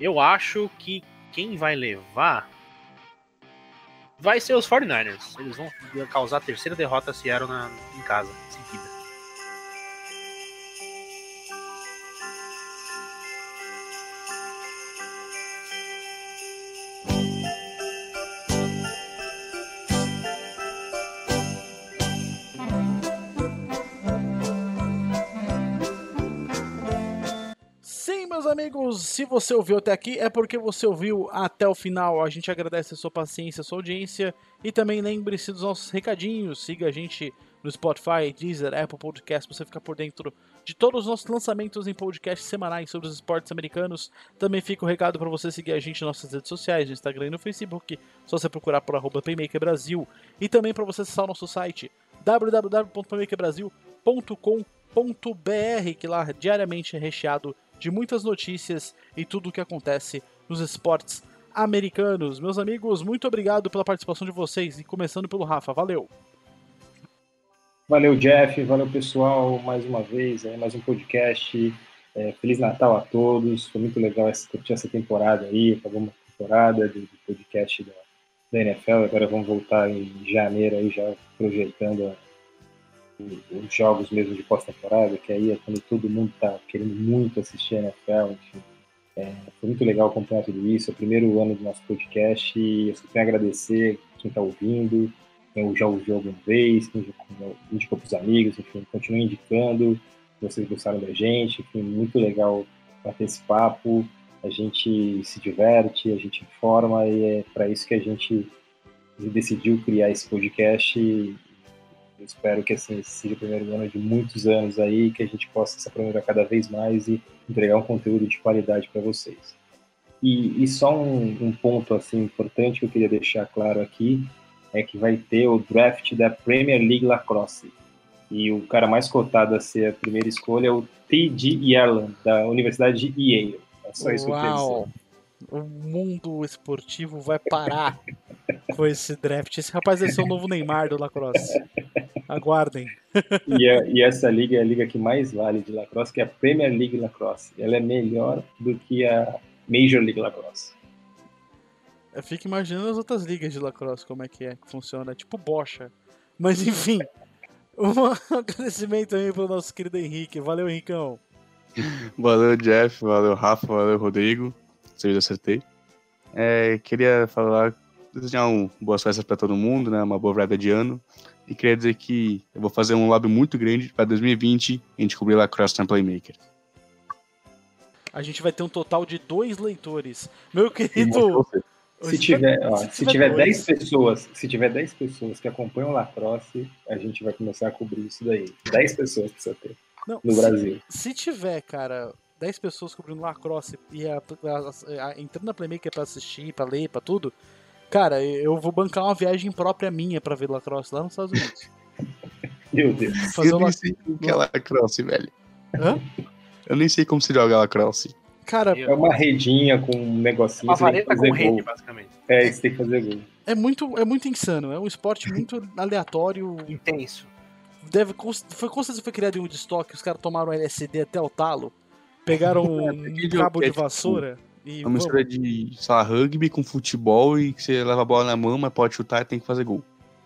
Eu acho que quem vai levar vai ser os 49ers. Eles vão causar a terceira derrota a Seattle na, em casa, em seguida. Amigos, se você ouviu até aqui, é porque você ouviu até o final. A gente agradece a sua paciência, a sua audiência. E também lembre-se dos nossos recadinhos. Siga a gente no Spotify, Deezer, Apple Podcast, pra você ficar por dentro de todos os nossos lançamentos em podcasts semanais sobre os esportes americanos. Também fica o recado para você seguir a gente nas nossas redes sociais, no Instagram e no Facebook. Só você procurar por arroba Playmaker Brasil. E também para você acessar o nosso site www.playmakerbrasil.com.br, que lá diariamente é recheado de muitas notícias e tudo o que acontece nos esportes americanos. Meus amigos, muito obrigado pela participação de vocês e começando pelo Rafa, valeu. Valeu, Jeff, valeu pessoal, mais uma vez, mais um podcast. É, Feliz Natal a todos, foi muito legal essa, essa temporada aí, acabou uma temporada do podcast da, da NFL, agora vamos voltar em janeiro aí já projetando a os jogos mesmo de pós-temporada, que aí é quando todo mundo está querendo muito assistir a NFL, enfim. É, foi muito legal acompanhar tudo isso, é o primeiro ano do nosso podcast e eu só tenho a agradecer quem está ouvindo, quem já ouviu alguma vez, quem indicou para os amigos, enfim, continue indicando, vocês gostaram da gente, enfim, muito legal bater esse papo, a gente se diverte, a gente informa e é para isso que a gente decidiu criar esse podcast eu espero que assim, esse seja o primeiro ano de muitos anos aí, que a gente possa se aprimorar cada vez mais e entregar um conteúdo de qualidade para vocês. E, e só um, um, ponto assim importante que eu queria deixar claro aqui é que vai ter o draft da Premier League Lacrosse. E o cara mais cotado a ser a primeira escolha é o T.G. Ireland, da Universidade de Yale. É só isso Uau. que eu queria dizer o mundo esportivo vai parar [LAUGHS] com esse draft. Esse rapaz vai ser o novo Neymar do lacrosse. Aguardem. [LAUGHS] E, a, e, essa liga é a liga que mais vale de lacrosse, que é a Premier League Lacrosse. Ela é melhor do que a Major League Lacrosse. Eu fico imaginando as outras ligas de lacrosse, como é que é, que funciona. É tipo bocha. Mas enfim, [LAUGHS] um agradecimento aí pro nosso querido Henrique. Valeu, Henricão. Valeu, Jeff. Valeu, Rafa. Valeu, Rodrigo se eu acertei. É, queria falar, desejar um boas festas para todo mundo, né? Uma boa virada de ano. E queria dizer que eu vou fazer um lobby muito grande para 2020 a gente cobrir Lacrosse na Playmaker. A gente vai ter um total de dois leitores. Meu querido. Se tiver, ó, se, se tiver 10 pessoas, se tiver 10 pessoas que acompanham o Lacrosse, a gente vai começar a cobrir isso daí. 10 pessoas precisa ter. Não, no se, Brasil. Se tiver, cara, 10 pessoas cobrindo lacrosse e a, a, a, entrando na Playmaker pra assistir, pra ler, pra tudo, cara, eu vou bancar uma viagem própria minha pra ver lacrosse lá nos Estados Unidos. [LAUGHS] Meu Deus. Fazer eu nem sei o que é lacrosse, velho. Hã? Eu nem sei como se joga lacrosse. Cara, é uma redinha com um negocinho. Uma vareta com rede, basicamente. É, você tem que fazer gol. É muito, é muito insano, é um esporte muito aleatório. Intenso. Deve, foi com certeza foi criado em Woodstock, os caras tomaram LSD até o talo. Pegaram [LAUGHS] um cabo de vassoura e. Uma mistura de, sei lá, rugby com futebol e que você leva a bola na mão, mas pode chutar e tem que fazer gol.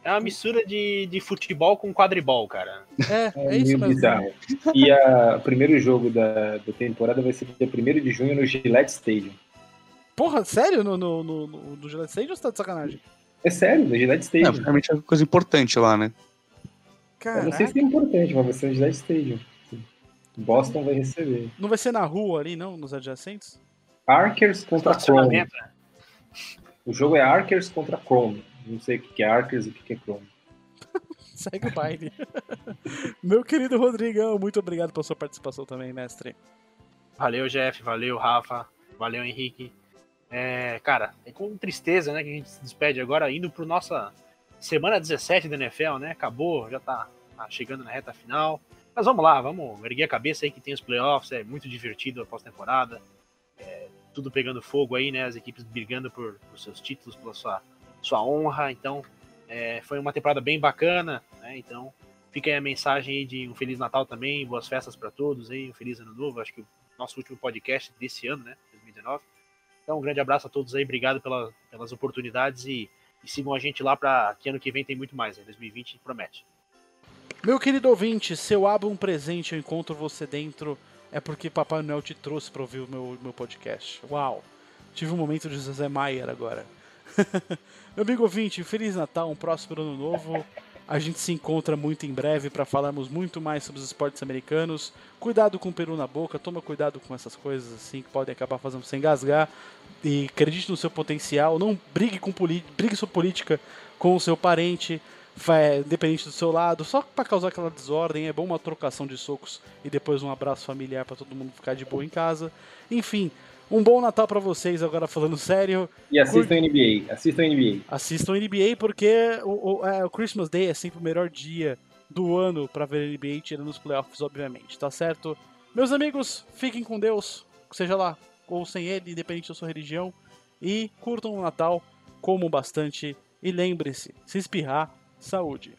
É uma mistura de, de futebol com quadribol, cara. É, é, é isso mesmo. Bizarro. E o [LAUGHS] primeiro jogo da, da temporada vai ser dia 1 de junho no Gillette Stadium. Porra, sério? No, no, no, no Gillette Stadium ou você tá de sacanagem? É sério, no Gillette Stadium. Não, realmente é uma coisa importante lá, né? Caraca. Eu não sei se é importante, mas vai ser no Gillette Stadium. Boston vai receber. Não vai ser na rua ali, não? Nos adjacentes? Archers contra Chrome. Né? O jogo é Archers contra Chrome. Não sei o que é Archers e o que é Chrome. [LAUGHS] Segue o baile. [LAUGHS] Meu querido Rodrigão, muito obrigado pela sua participação também, mestre. Valeu, Jeff. Valeu, Rafa. Valeu, Henrique. É, cara, é com tristeza, né, que a gente se despede agora, indo pro nossa semana 17 da NFL, né? Acabou, já tá tá chegando na reta final. Mas vamos lá, vamos erguer a cabeça aí que tem os playoffs, é muito divertido a pós-temporada. É, tudo pegando fogo aí, né? As equipes brigando por, por seus títulos, pela sua, sua honra. Então, é, foi uma temporada bem bacana, né? Então, fica aí a mensagem aí de um Feliz Natal também, boas festas para todos aí, um Feliz Ano Novo. Acho que o nosso último podcast desse ano, né? 2019. Então, um grande abraço a todos aí, obrigado pela, pelas oportunidades e, e sigam a gente lá para que ano que vem tem muito mais, né? 2020 promete. Meu querido ouvinte, se eu abro um presente e encontro você dentro, é porque Papai Noel te trouxe para ouvir o meu, meu podcast. Uau! Tive um momento de José Maier agora. [LAUGHS] meu amigo ouvinte, Feliz Natal, um próximo ano novo. A gente se encontra muito em breve para falarmos muito mais sobre os esportes americanos. Cuidado com o peru na boca, toma cuidado com essas coisas assim que podem acabar fazendo você engasgar. E acredite no seu potencial, não brigue com brigue sua política com o seu parente independente do seu lado, só para causar aquela desordem, é bom uma trocação de socos e depois um abraço familiar para todo mundo ficar de boa em casa. Enfim, um bom Natal para vocês, agora falando sério. E assistam Cur... NBA, assistam NBA. Assistam NBA porque o, o, é, o, Christmas Day é sempre o melhor dia do ano para ver NBA, tirando os playoffs, obviamente, tá certo? Meus amigos, fiquem com Deus, seja lá ou sem ele, independente da sua religião, e curtam o Natal, comam bastante e lembre-se, se espirrar, saúde.